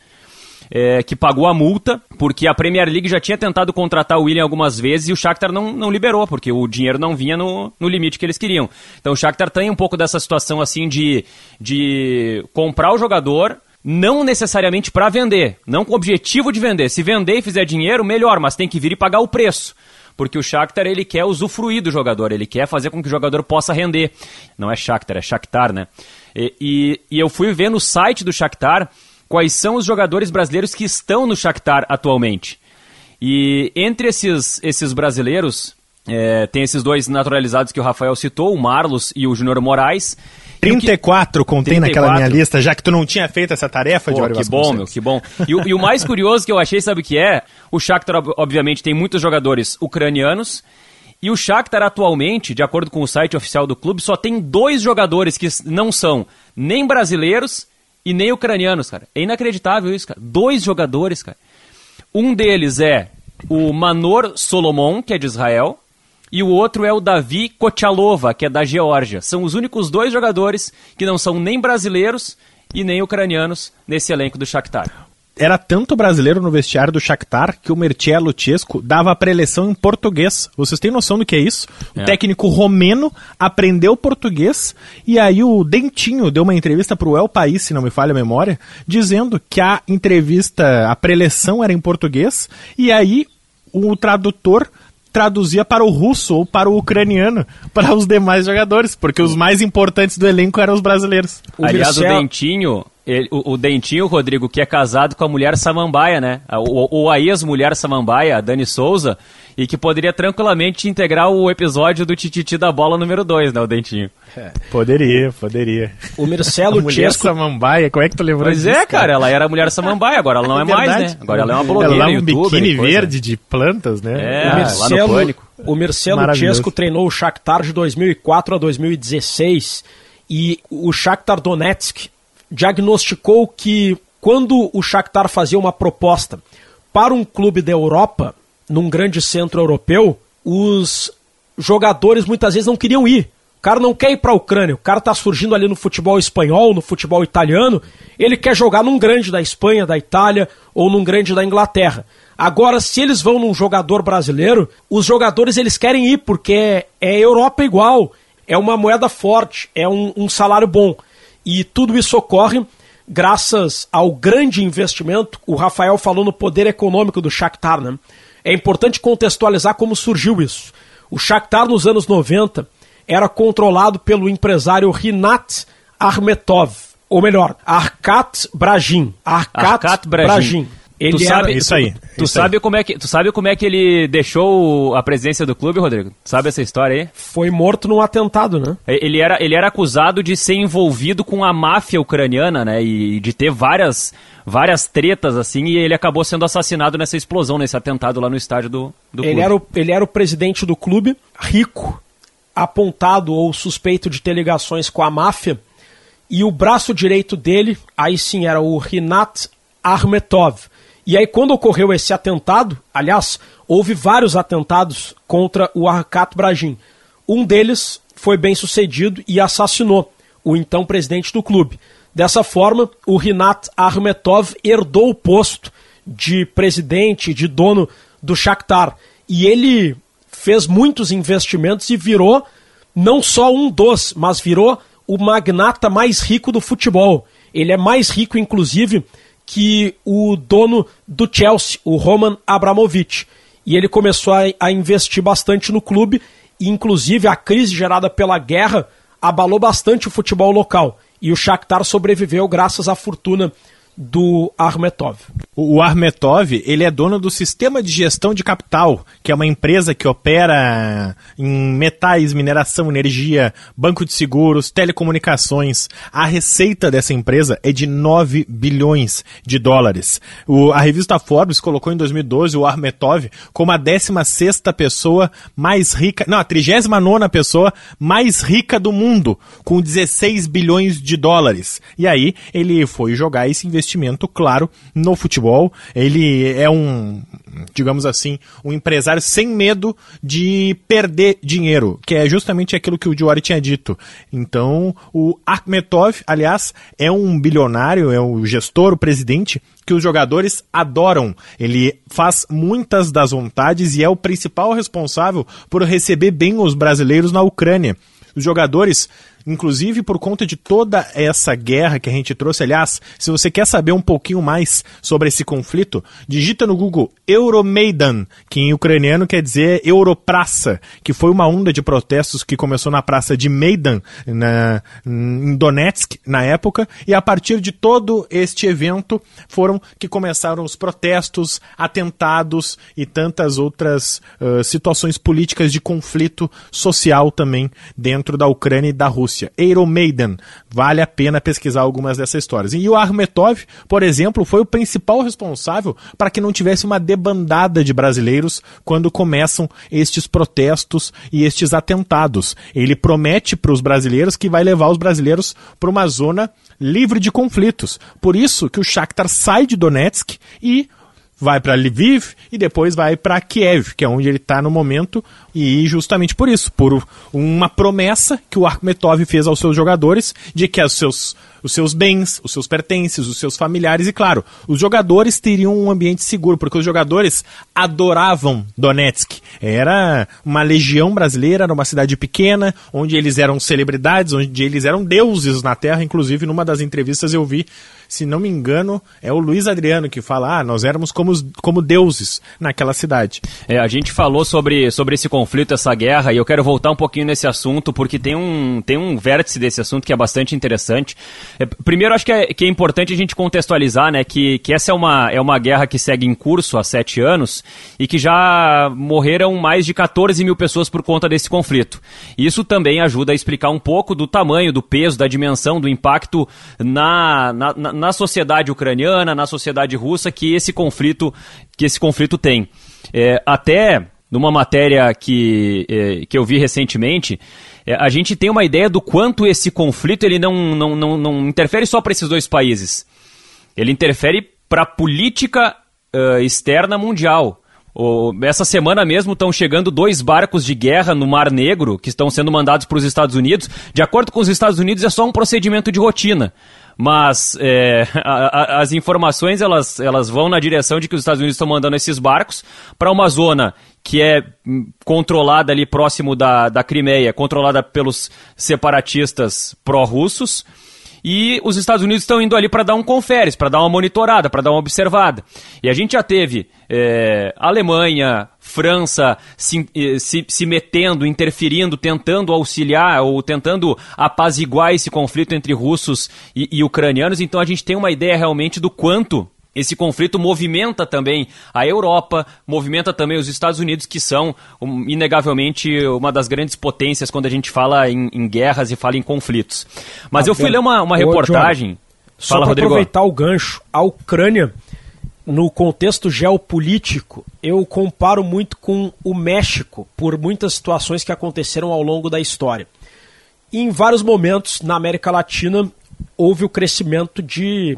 é, que pagou a multa, porque a Premier League já tinha tentado contratar o William algumas vezes e o Shakhtar não, não liberou, porque o dinheiro não vinha no, no limite que eles queriam. Então o Shakhtar tem um pouco dessa situação assim de, de comprar o jogador, não necessariamente para vender, não com o objetivo de vender. Se vender e fizer dinheiro, melhor, mas tem que vir e pagar o preço. Porque o Shakhtar ele quer usufruir do jogador, ele quer fazer com que o jogador possa render. Não é Shakhtar, é Shakhtar, né? E, e, e eu fui ver no site do Shakhtar quais são os jogadores brasileiros que estão no Shakhtar atualmente. E entre esses, esses brasileiros, é, tem esses dois naturalizados que o Rafael citou, o Marlos e o Júnior Moraes. 34 que... contém 34. naquela minha lista, já que tu não tinha feito essa tarefa Pô, de Que bom, meu, que bom. E, e, o mais curioso que eu achei, sabe o que é? O Shakhtar, obviamente, tem muitos jogadores ucranianos. E o Shakhtar atualmente, de acordo com o site oficial do clube, só tem dois jogadores que não são nem brasileiros e nem ucranianos, cara. É inacreditável isso, cara. Dois jogadores, cara. Um deles é o Manor Solomon, que é de Israel, e o outro é o Davi Kochalova, que é da Geórgia. São os únicos dois jogadores que não são nem brasileiros e nem ucranianos nesse elenco do Shakhtar era tanto brasileiro no vestiário do Shakhtar que o Mertiello Chesco dava a preleção em português. Vocês têm noção do que é isso? É. O técnico romeno aprendeu português e aí o Dentinho deu uma entrevista para o El País, se não me falha a memória, dizendo que a entrevista, a preleção era em português e aí o tradutor traduzia para o russo ou para o ucraniano para os demais jogadores, porque os mais importantes do elenco eram os brasileiros. O Aliás, Mircea... o Dentinho, ele, o, o, Dentinho, Rodrigo, que é casado com a mulher samambaia, né? Ou a ex-mulher samambaia, a Dani Souza, e que poderia tranquilamente integrar o episódio do Tititi da bola número 2, né, o Dentinho. É. Poderia, poderia. O Marcelo mulher samambaia, como é que tu lembrou pois disso? Pois é, cara, ela era a mulher samambaia, agora ela não é, é mais, né? Agora ela é uma blogueira, Ela é um biquíni verde de plantas, né? É, o Marcelo, lá no Pânico. O Marcelo Chesco treinou o Shakhtar de 2004 a 2016 e o Shakhtar Donetsk diagnosticou que quando o Shakhtar fazia uma proposta para um clube da Europa, num grande centro europeu, os jogadores muitas vezes não queriam ir. O cara não quer ir para a Ucrânia, o cara está surgindo ali no futebol espanhol, no futebol italiano, ele quer jogar num grande da Espanha, da Itália ou num grande da Inglaterra. Agora, se eles vão num jogador brasileiro, os jogadores eles querem ir porque é, é Europa igual, é uma moeda forte, é um, um salário bom. E tudo isso ocorre graças ao grande investimento. O Rafael falou no poder econômico do Shakhtar, né? É importante contextualizar como surgiu isso. O Shakhtar nos anos 90 era controlado pelo empresário Rinat Armetov, ou melhor, Arkat Brajin. Arkat, Arkat Brajin. Brajin. Ele tu sabe, isso aí. Tu, tu isso sabe aí. como é que tu sabe como é que ele deixou a presença do clube, Rodrigo? Sabe essa história aí? Foi morto num atentado, né? Ele era, ele era acusado de ser envolvido com a máfia ucraniana, né? E de ter várias várias tretas assim e ele acabou sendo assassinado nessa explosão, nesse atentado lá no estádio do, do ele clube. Era o, ele era o presidente do clube, rico, apontado ou suspeito de ter ligações com a máfia. E o braço direito dele, aí sim, era o Rinat Armetov e aí, quando ocorreu esse atentado, aliás, houve vários atentados contra o Arkat Brajin. Um deles foi bem sucedido e assassinou o então presidente do clube. Dessa forma, o Rinat Armetov herdou o posto de presidente, de dono do Shakhtar. E ele fez muitos investimentos e virou não só um dos, mas virou o magnata mais rico do futebol. Ele é mais rico, inclusive, que o dono do Chelsea, o Roman Abramovich. E ele começou a, a investir bastante no clube, e inclusive a crise gerada pela guerra abalou bastante o futebol local. E o Shakhtar sobreviveu graças à fortuna do Armetov. O Armetov, ele é dono do Sistema de Gestão de Capital, que é uma empresa que opera em metais, mineração, energia, banco de seguros, telecomunicações. A receita dessa empresa é de 9 bilhões de dólares. O, a revista Forbes colocou em 2012 o Armetov como a 16ª pessoa mais rica, não, a 39ª pessoa mais rica do mundo, com 16 bilhões de dólares. E aí ele foi jogar esse investimento, claro, no futebol. Ele é um, digamos assim, um empresário sem medo de perder dinheiro, que é justamente aquilo que o Diori tinha dito. Então, o Akhmetov, aliás, é um bilionário, é o gestor, o presidente que os jogadores adoram. Ele faz muitas das vontades e é o principal responsável por receber bem os brasileiros na Ucrânia. Os jogadores inclusive por conta de toda essa guerra que a gente trouxe. Aliás, se você quer saber um pouquinho mais sobre esse conflito, digita no Google Euromaidan, que em ucraniano quer dizer Europraça, que foi uma onda de protestos que começou na praça de Maidan, na, em Donetsk, na época, e a partir de todo este evento foram que começaram os protestos, atentados e tantas outras uh, situações políticas de conflito social também dentro da Ucrânia e da Rússia. Rússia, Maiden. Vale a pena pesquisar algumas dessas histórias. E o Armetov, por exemplo, foi o principal responsável para que não tivesse uma debandada de brasileiros quando começam estes protestos e estes atentados. Ele promete para os brasileiros que vai levar os brasileiros para uma zona livre de conflitos. Por isso que o Shakhtar sai de Donetsk e vai para Lviv e depois vai para Kiev, que é onde ele está no momento, e justamente por isso, por uma promessa que o Akhmetov fez aos seus jogadores de que os seus os seus bens, os seus pertences, os seus familiares e, claro, os jogadores teriam um ambiente seguro, porque os jogadores adoravam Donetsk. Era uma legião brasileira, era uma cidade pequena, onde eles eram celebridades, onde eles eram deuses na terra. Inclusive, numa das entrevistas eu vi se não me engano, é o Luiz Adriano que fala: ah, nós éramos como, como deuses naquela cidade. É, a gente falou sobre, sobre esse conflito, essa guerra, e eu quero voltar um pouquinho nesse assunto, porque tem um, tem um vértice desse assunto que é bastante interessante. É, primeiro, acho que é, que é importante a gente contextualizar né, que, que essa é uma, é uma guerra que segue em curso há sete anos e que já morreram mais de 14 mil pessoas por conta desse conflito. Isso também ajuda a explicar um pouco do tamanho, do peso, da dimensão, do impacto na, na, na sociedade ucraniana, na sociedade russa, que esse conflito, que esse conflito tem. É, até numa matéria que, é, que eu vi recentemente, a gente tem uma ideia do quanto esse conflito ele não, não, não, não interfere só para esses dois países. Ele interfere para a política uh, externa mundial. Essa semana mesmo estão chegando dois barcos de guerra no Mar Negro que estão sendo mandados para os Estados Unidos. De acordo com os Estados Unidos, é só um procedimento de rotina mas é, a, a, as informações elas, elas vão na direção de que os Estados Unidos estão mandando esses barcos para uma zona que é hum, controlada ali próximo da, da Crimeia, controlada pelos separatistas pró-russos, e os Estados Unidos estão indo ali para dar um conferes, para dar uma monitorada, para dar uma observada. E a gente já teve é, Alemanha, França se, eh, se, se, metendo, interferindo, tentando auxiliar ou tentando apaziguar esse conflito entre russos e, e ucranianos. Então a gente tem uma ideia realmente do quanto esse conflito movimenta também a Europa, movimenta também os Estados Unidos, que são, um, inegavelmente, uma das grandes potências quando a gente fala em, em guerras e fala em conflitos. Mas ah, eu fui ler uma, uma reportagem. só para aproveitar o gancho, a Ucrânia, no contexto geopolítico, eu comparo muito com o México, por muitas situações que aconteceram ao longo da história. E em vários momentos na América Latina houve o crescimento de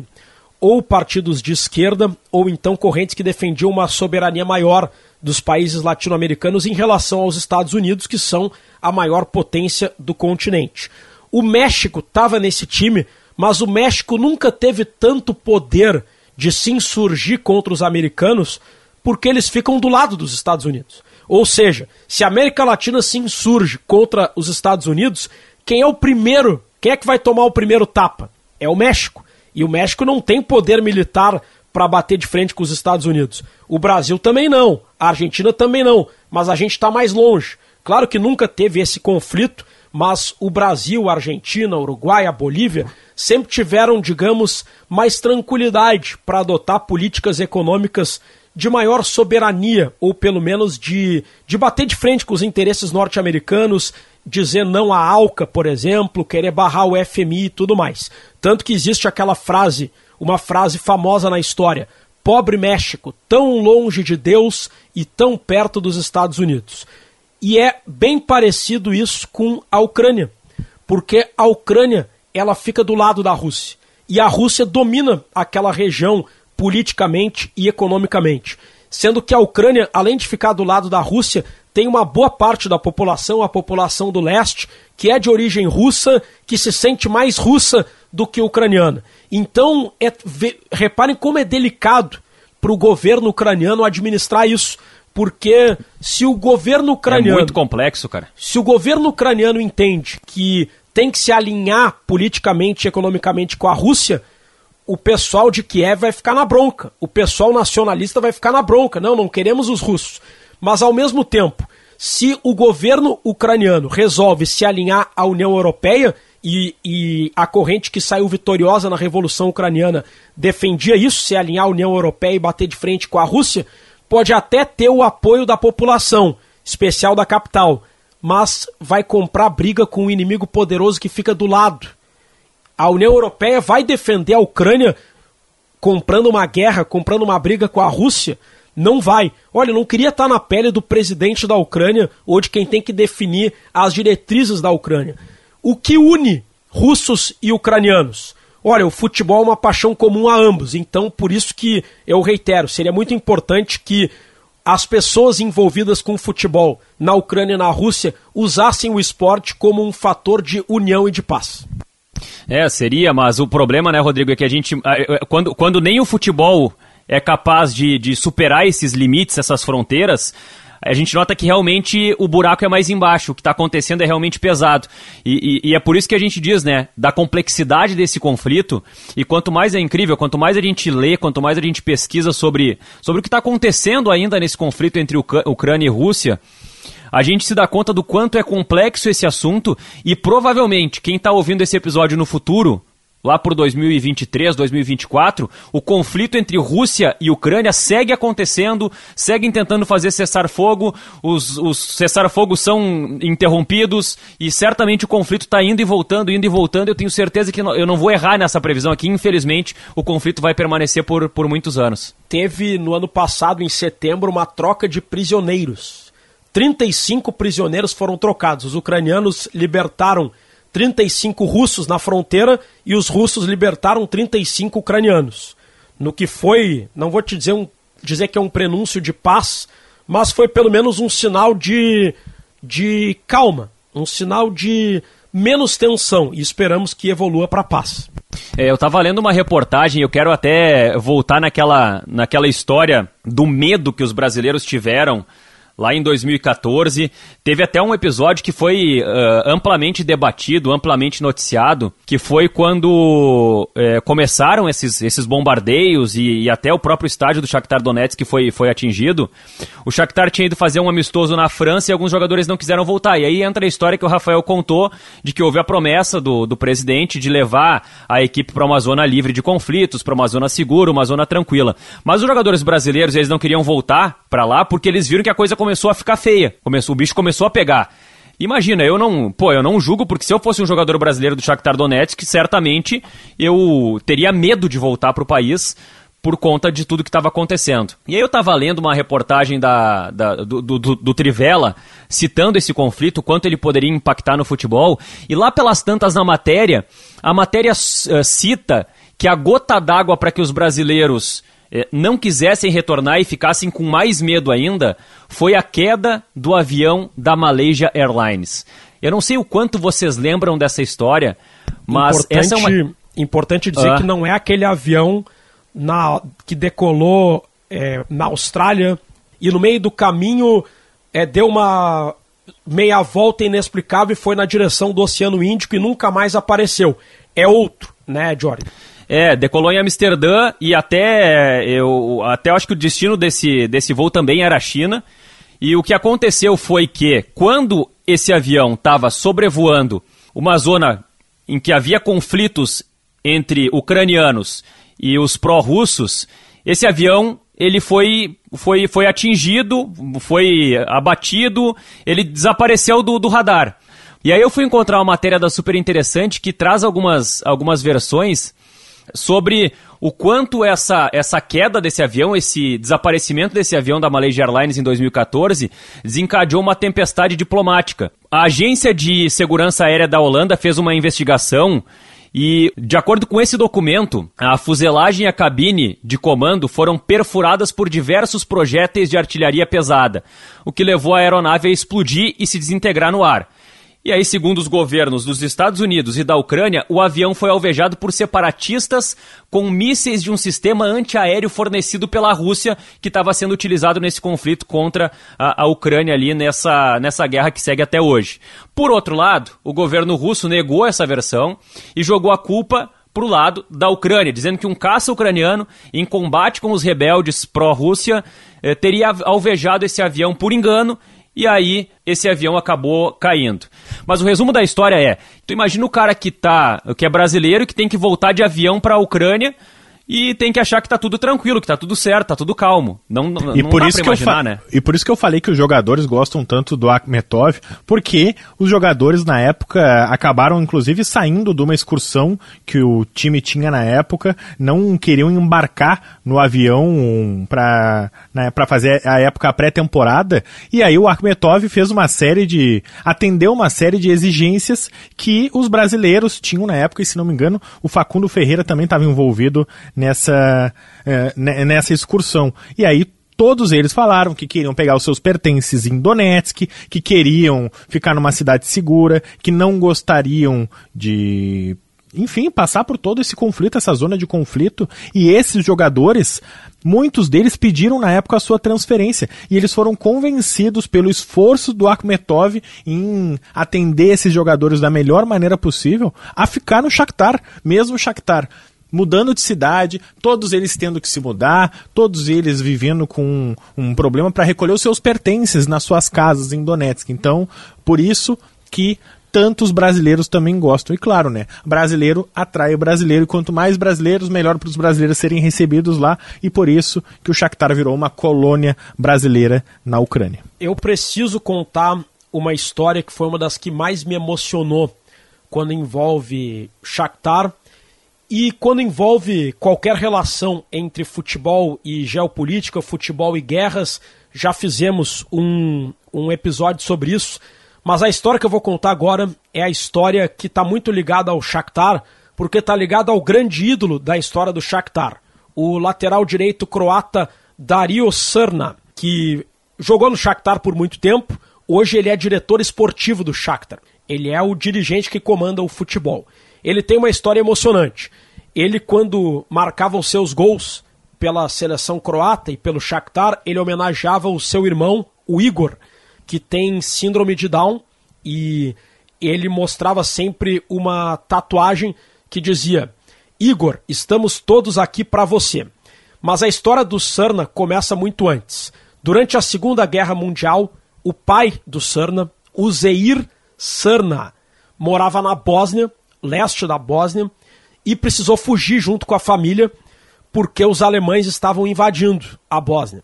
ou partidos de esquerda, ou então correntes que defendiam uma soberania maior dos países latino-americanos em relação aos Estados Unidos, que são a maior potência do continente. O México estava nesse time, mas o México nunca teve tanto poder de se insurgir contra os americanos porque eles ficam do lado dos Estados Unidos. Ou seja, se a América Latina se insurge contra os Estados Unidos, quem é o primeiro? Quem é que vai tomar o primeiro tapa? É o México. E o México não tem poder militar para bater de frente com os Estados Unidos. O Brasil também não, a Argentina também não, mas a gente está mais longe. Claro que nunca teve esse conflito, mas o Brasil, a Argentina, o Uruguai, a Bolívia sempre tiveram, digamos, mais tranquilidade para adotar políticas econômicas de maior soberania, ou pelo menos de, de bater de frente com os interesses norte-americanos, dizer não à ALCA, por exemplo, querer barrar o FMI e tudo mais. Tanto que existe aquela frase, uma frase famosa na história: pobre México, tão longe de Deus e tão perto dos Estados Unidos. E é bem parecido isso com a Ucrânia, porque a Ucrânia ela fica do lado da Rússia e a Rússia domina aquela região politicamente e economicamente. Sendo que a Ucrânia, além de ficar do lado da Rússia, tem uma boa parte da população, a população do leste, que é de origem russa, que se sente mais russa do que ucraniana. Então, é, reparem como é delicado para o governo ucraniano administrar isso. Porque se o governo ucraniano. É muito complexo, cara. Se o governo ucraniano entende que tem que se alinhar politicamente e economicamente com a Rússia, o pessoal de Kiev vai ficar na bronca. O pessoal nacionalista vai ficar na bronca. Não, não queremos os russos. Mas ao mesmo tempo, se o governo ucraniano resolve se alinhar à União Europeia, e, e, a corrente que saiu vitoriosa na Revolução Ucraniana defendia isso, se alinhar à União Europeia e bater de frente com a Rússia, pode até ter o apoio da população, especial da capital, mas vai comprar briga com um inimigo poderoso que fica do lado. A União Europeia vai defender a Ucrânia comprando uma guerra, comprando uma briga com a Rússia, não vai. Olha, eu não queria estar na pele do presidente da Ucrânia ou de quem tem que definir as diretrizes da Ucrânia. O que une russos e ucranianos? Olha, o futebol é uma paixão comum a ambos, então por isso que eu reitero, seria muito importante que as pessoas envolvidas com o futebol na Ucrânia e na Rússia usassem o esporte como um fator de união e de paz. É, seria, mas o problema, né, Rodrigo, é que a gente. Quando, quando nem o futebol é capaz de, de superar esses limites, essas fronteiras, a gente nota que realmente o buraco é mais embaixo, o que está acontecendo é realmente pesado. E, e, e, é por isso que a gente diz, né, da complexidade desse conflito, e quanto mais é incrível, quanto mais a gente lê, quanto mais a gente pesquisa sobre, sobre o que está acontecendo ainda nesse conflito entre Ucrânia e Rússia, a gente se dá conta do quanto é complexo esse assunto e provavelmente quem está ouvindo esse episódio no futuro lá por 2023, 2024, o conflito entre Rússia e Ucrânia segue acontecendo, seguem tentando fazer cessar fogo, os, os cessar-fogo são interrompidos e certamente o conflito está indo e voltando, indo e voltando. Eu tenho certeza que eu não vou errar nessa previsão aqui. Infelizmente, o conflito vai permanecer por, por muitos anos. Teve no ano passado, em setembro, uma troca de prisioneiros. 35 prisioneiros foram trocados. Os ucranianos libertaram 35 russos na fronteira e os russos libertaram 35 ucranianos. No que foi, não vou te dizer, um, dizer que é um prenúncio de paz, mas foi pelo menos um sinal de, de calma, um sinal de menos tensão e esperamos que evolua para paz. É, eu estava lendo uma reportagem, eu quero até voltar naquela, naquela história do medo que os brasileiros tiveram lá em 2014. Teve até um episódio que foi uh, amplamente debatido, amplamente noticiado, que foi quando uh, começaram esses, esses bombardeios e, e, até o próprio estádio do Shakhtar Donetsk que foi, foi atingido. O Shakhtar tinha ido fazer um amistoso na França e alguns jogadores não quiseram voltar. E aí entra a história que o Rafael contou de que houve a promessa do, do presidente de levar a equipe para uma zona livre de conflitos, para uma zona segura, uma zona tranquila. Mas os jogadores brasileiros eles não queriam voltar para lá porque eles viram que a coisa começou a ficar feia. Começou, o bicho começou a pegar. Imagina, eu não, pô, eu não julgo porque se eu fosse um jogador brasileiro do Shakhtar Donetsk, certamente eu teria medo de voltar para o país por conta de tudo que estava acontecendo. E aí eu estava lendo uma reportagem da, da do, do, do, Trivela, citando esse conflito, quanto ele poderia impactar no futebol, e lá pelas tantas na matéria, a matéria uh, cita que a gota d'água para que os brasileiros não quisessem retornar e ficassem com mais medo ainda foi a queda do avião da Malaysia Airlines. Eu não sei o quanto vocês lembram dessa história, mas importante, essa é uma... Importante dizer ah. que não é aquele avião na, que decolou é, na Austrália e no meio do caminho é, deu uma meia volta inexplicável e foi na direção do Oceano Índico e nunca mais apareceu. É outro, né, Jory? É, decolou em Amsterdã e até eu até acho que o destino desse, desse voo também era a China. E o que aconteceu foi que quando esse avião estava sobrevoando uma zona em que havia conflitos entre ucranianos e os pró-russos, esse avião ele foi, foi, foi atingido, foi abatido, ele desapareceu do, do radar. E aí eu fui encontrar uma matéria da super interessante que traz algumas, algumas versões sobre o quanto essa, essa queda desse avião, esse desaparecimento desse avião da Malaysia Airlines em 2014, desencadeou uma tempestade diplomática. A Agência de Segurança Aérea da Holanda fez uma investigação e, de acordo com esse documento, a fuselagem e a cabine de comando foram perfuradas por diversos projéteis de artilharia pesada, o que levou a aeronave a explodir e se desintegrar no ar. E aí, segundo os governos dos Estados Unidos e da Ucrânia, o avião foi alvejado por separatistas com mísseis de um sistema antiaéreo fornecido pela Rússia, que estava sendo utilizado nesse conflito contra a, a, Ucrânia ali nessa, nessa guerra que segue até hoje. Por outro lado, o governo russo negou essa versão e jogou a culpa para o lado da Ucrânia, dizendo que um caça ucraniano, em combate com os rebeldes pró-Rússia, eh, teria alvejado esse avião por engano e aí esse avião acabou caindo. Mas o resumo da história é: tu imagina o cara que tá, que é brasileiro, que tem que voltar de avião para a Ucrânia e tem que achar que tá tudo tranquilo, que tá tudo certo, tá tudo calmo. Não, não, e não por isso que imaginar, eu né? E por isso que eu falei que os jogadores gostam tanto do Akhmetov, porque os jogadores na época acabaram inclusive saindo de uma excursão que o time tinha na época, não queriam embarcar no avião para né, para fazer a época pré-temporada, e aí o Akhmetov fez uma série de atendeu uma série de exigências que os brasileiros tinham na época, e se não me engano, o Facundo Ferreira também estava envolvido nessa, é, nessa excursão. E aí todos eles falaram que queriam pegar os seus pertences em Donetsk, que queriam ficar numa cidade segura, que não gostariam de enfim, passar por todo esse conflito, essa zona de conflito. E esses jogadores, muitos deles pediram na época a sua transferência. E eles foram convencidos pelo esforço do Akhmetov em atender esses jogadores da melhor maneira possível a ficar no Shakhtar. Mesmo o Shakhtar mudando de cidade, todos eles tendo que se mudar, todos eles vivendo com um, problema para recolher os seus pertences nas suas casas em Donetsk. Então, por isso que tantos brasileiros também gostam. E claro, né? Brasileiro atrai o brasileiro, e quanto mais brasileiros, melhor para os brasileiros serem recebidos lá, e por isso que o Shakhtar virou uma colônia brasileira na Ucrânia. Eu preciso contar uma história que foi uma das que mais me emocionou quando envolve Shakhtar e quando envolve qualquer relação entre futebol e geopolítica, futebol e guerras. Já fizemos um, um episódio sobre isso mas a história que eu vou contar agora é a história que está muito ligada ao Shakhtar, porque está ligada ao grande ídolo da história do Shakhtar, o lateral direito croata Dario Srna, que jogou no Shakhtar por muito tempo, hoje ele é diretor esportivo do Shakhtar. Ele é o dirigente que comanda o futebol. Ele tem uma história emocionante. Ele, quando marcava os seus gols pela seleção croata e pelo Shakhtar, ele homenageava o seu irmão, o Igor, que tem síndrome de Down e ele mostrava sempre uma tatuagem que dizia: Igor, estamos todos aqui para você. Mas a história do Serna começa muito antes. Durante a Segunda Guerra Mundial, o pai do Serna, o Zeir Serna, morava na Bósnia, leste da Bósnia, e precisou fugir junto com a família porque os alemães estavam invadindo a Bósnia.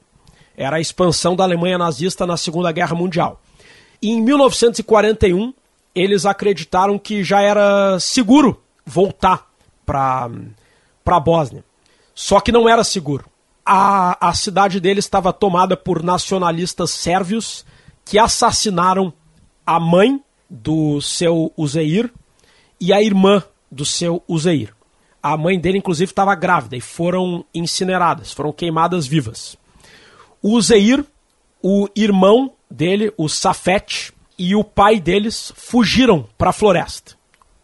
Era a expansão da Alemanha nazista na Segunda Guerra Mundial. E em 1941, eles acreditaram que já era seguro voltar para a Bósnia. Só que não era seguro. A, a cidade deles estava tomada por nacionalistas sérvios que assassinaram a mãe do seu Uzeir e a irmã do seu Uzeir. A mãe dele, inclusive, estava grávida e foram incineradas, foram queimadas vivas. O Zeir, o irmão dele, o Safet, e o pai deles fugiram para a floresta.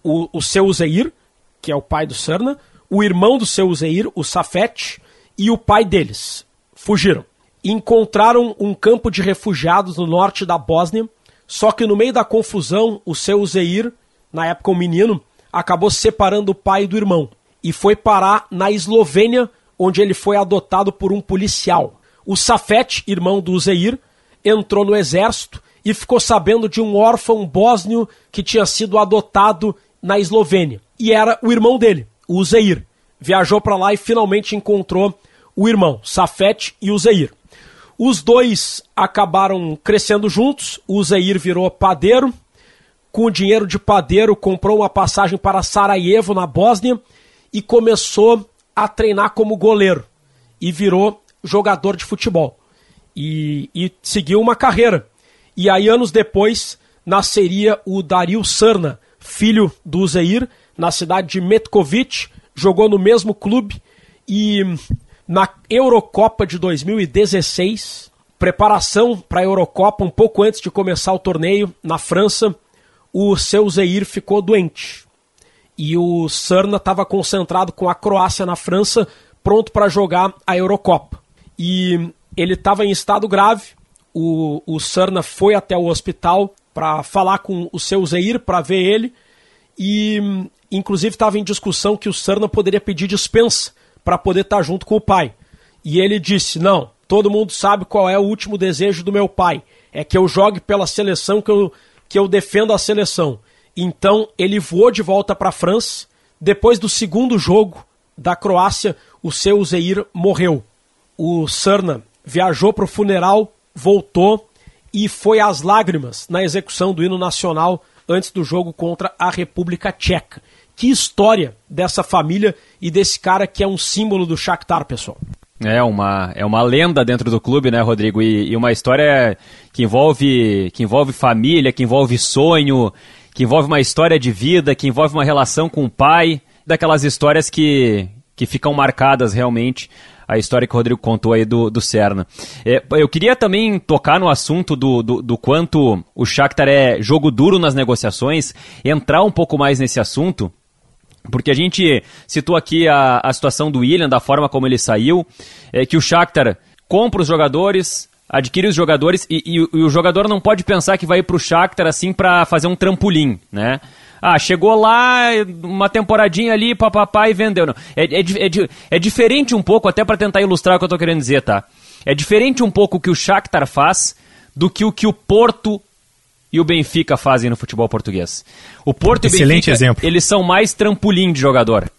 O, o seu Zeir, que é o pai do Serna, o irmão do seu Zeir, o Safet, e o pai deles fugiram. Encontraram um campo de refugiados no norte da Bósnia, só que no meio da confusão, o seu Zeir, na época um menino, acabou separando o pai do irmão e foi parar na Eslovênia, onde ele foi adotado por um policial. O Safet, irmão do Zeir, entrou no exército e ficou sabendo de um órfão bósnio que tinha sido adotado na Eslovênia. E era o irmão dele, o Zeir. Viajou para lá e finalmente encontrou o irmão, Safet e o Zeir. Os dois acabaram crescendo juntos. O Zeir virou padeiro. Com o dinheiro de padeiro, comprou uma passagem para Sarajevo, na Bósnia, e começou a treinar como goleiro. E virou jogador de futebol e, e seguiu uma carreira. E aí, anos depois, nasceria o Dario Serna, filho do Zeir, na cidade de Metkovic, jogou no mesmo clube e na Eurocopa de 2016, preparação para a Eurocopa, um pouco antes de começar o torneio, na França, o seu Zeir ficou doente. E o Serna estava concentrado com a Croácia na França, pronto para jogar a Eurocopa e ele estava em estado grave. O, o Serna foi até o hospital para falar com o seu Zeir, para ver ele, e inclusive estava em discussão que o Serna poderia pedir dispensa para poder estar tá junto com o pai. E ele disse: Não, todo mundo sabe qual é o último desejo do meu pai: é que eu jogue pela seleção, que eu, que eu defenda a seleção. Então ele voou de volta para a França. Depois do segundo jogo da Croácia, o seu Zeir morreu o Serna viajou para o funeral, voltou e foi às lágrimas na execução do hino nacional antes do jogo contra a República Tcheca. Que história dessa família e desse cara que é um símbolo do Shakhtar, pessoal. É uma, é uma lenda dentro do clube, né, Rodrigo? E, e uma história que envolve, que envolve família, que envolve sonho, que envolve uma história de vida, que envolve uma relação com o pai, daquelas histórias que, que ficam marcadas realmente a história que o Rodrigo contou aí do, do Cerna. É, eu queria também tocar no assunto do, do, do, quanto o Shakhtar é jogo duro nas negociações, entrar um pouco mais nesse assunto, Porque a gente citou aqui a, a situação do William, da forma como ele saiu, é que o Shakhtar compra os jogadores, adquire os jogadores e, e, e, o jogador não pode pensar que vai ir para o Shakhtar assim para fazer um trampolim, né? Ah, chegou lá, uma temporadinha ali, papapá e vendeu. Não. É, é, é, é diferente um pouco, até para tentar ilustrar o que eu estou querendo dizer, tá? É diferente um pouco o que o Shakhtar faz do que o que o Porto e o Benfica fazem no futebol português. O Porto Excelente e o Benfica, exemplo. eles são mais trampolim de jogador.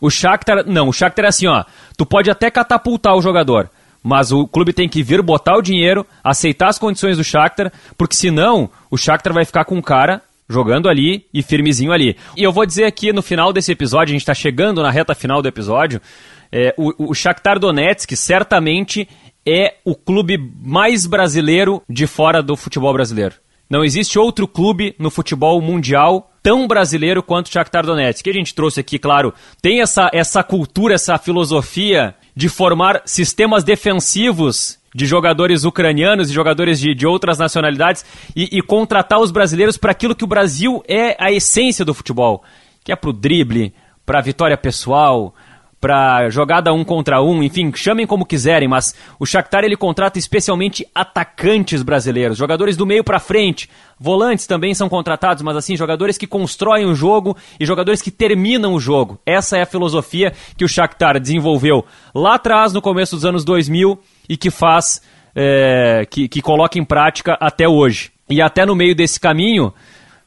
O Shakhtar, não, o Shakhtar é assim, ó, tu pode até catapultar o jogador, mas o clube tem que vir botar o dinheiro, aceitar as condições do Shakhtar, porque senão o Shakhtar vai ficar com um cara jogando ali e firmezinho ali. E eu vou dizer aqui no final desse episódio, a gente está chegando na reta final do episódio, é, o, o Shakhtar Donetsk certamente é o clube mais brasileiro de fora do futebol brasileiro. Não existe outro clube no futebol mundial tão brasileiro quanto o Shakhtar Donetsk. Que a gente trouxe aqui, claro, tem essa, essa cultura, essa filosofia de formar sistemas defensivos de jogadores ucranianos e jogadores de, de outras nacionalidades e, e contratar os brasileiros para aquilo que o Brasil é a essência do futebol, que é para o drible, para a vitória pessoal, para jogada um contra um, enfim, chamem como quiserem, mas o Shakhtar ele contrata especialmente atacantes brasileiros, jogadores do meio para frente, volantes também são contratados, mas assim, jogadores que constroem o jogo e jogadores que terminam o jogo. Essa é a filosofia que o Shakhtar desenvolveu lá atrás, no começo dos anos 2000, e que faz, é, que, que coloca em prática até hoje. E até no meio desse caminho,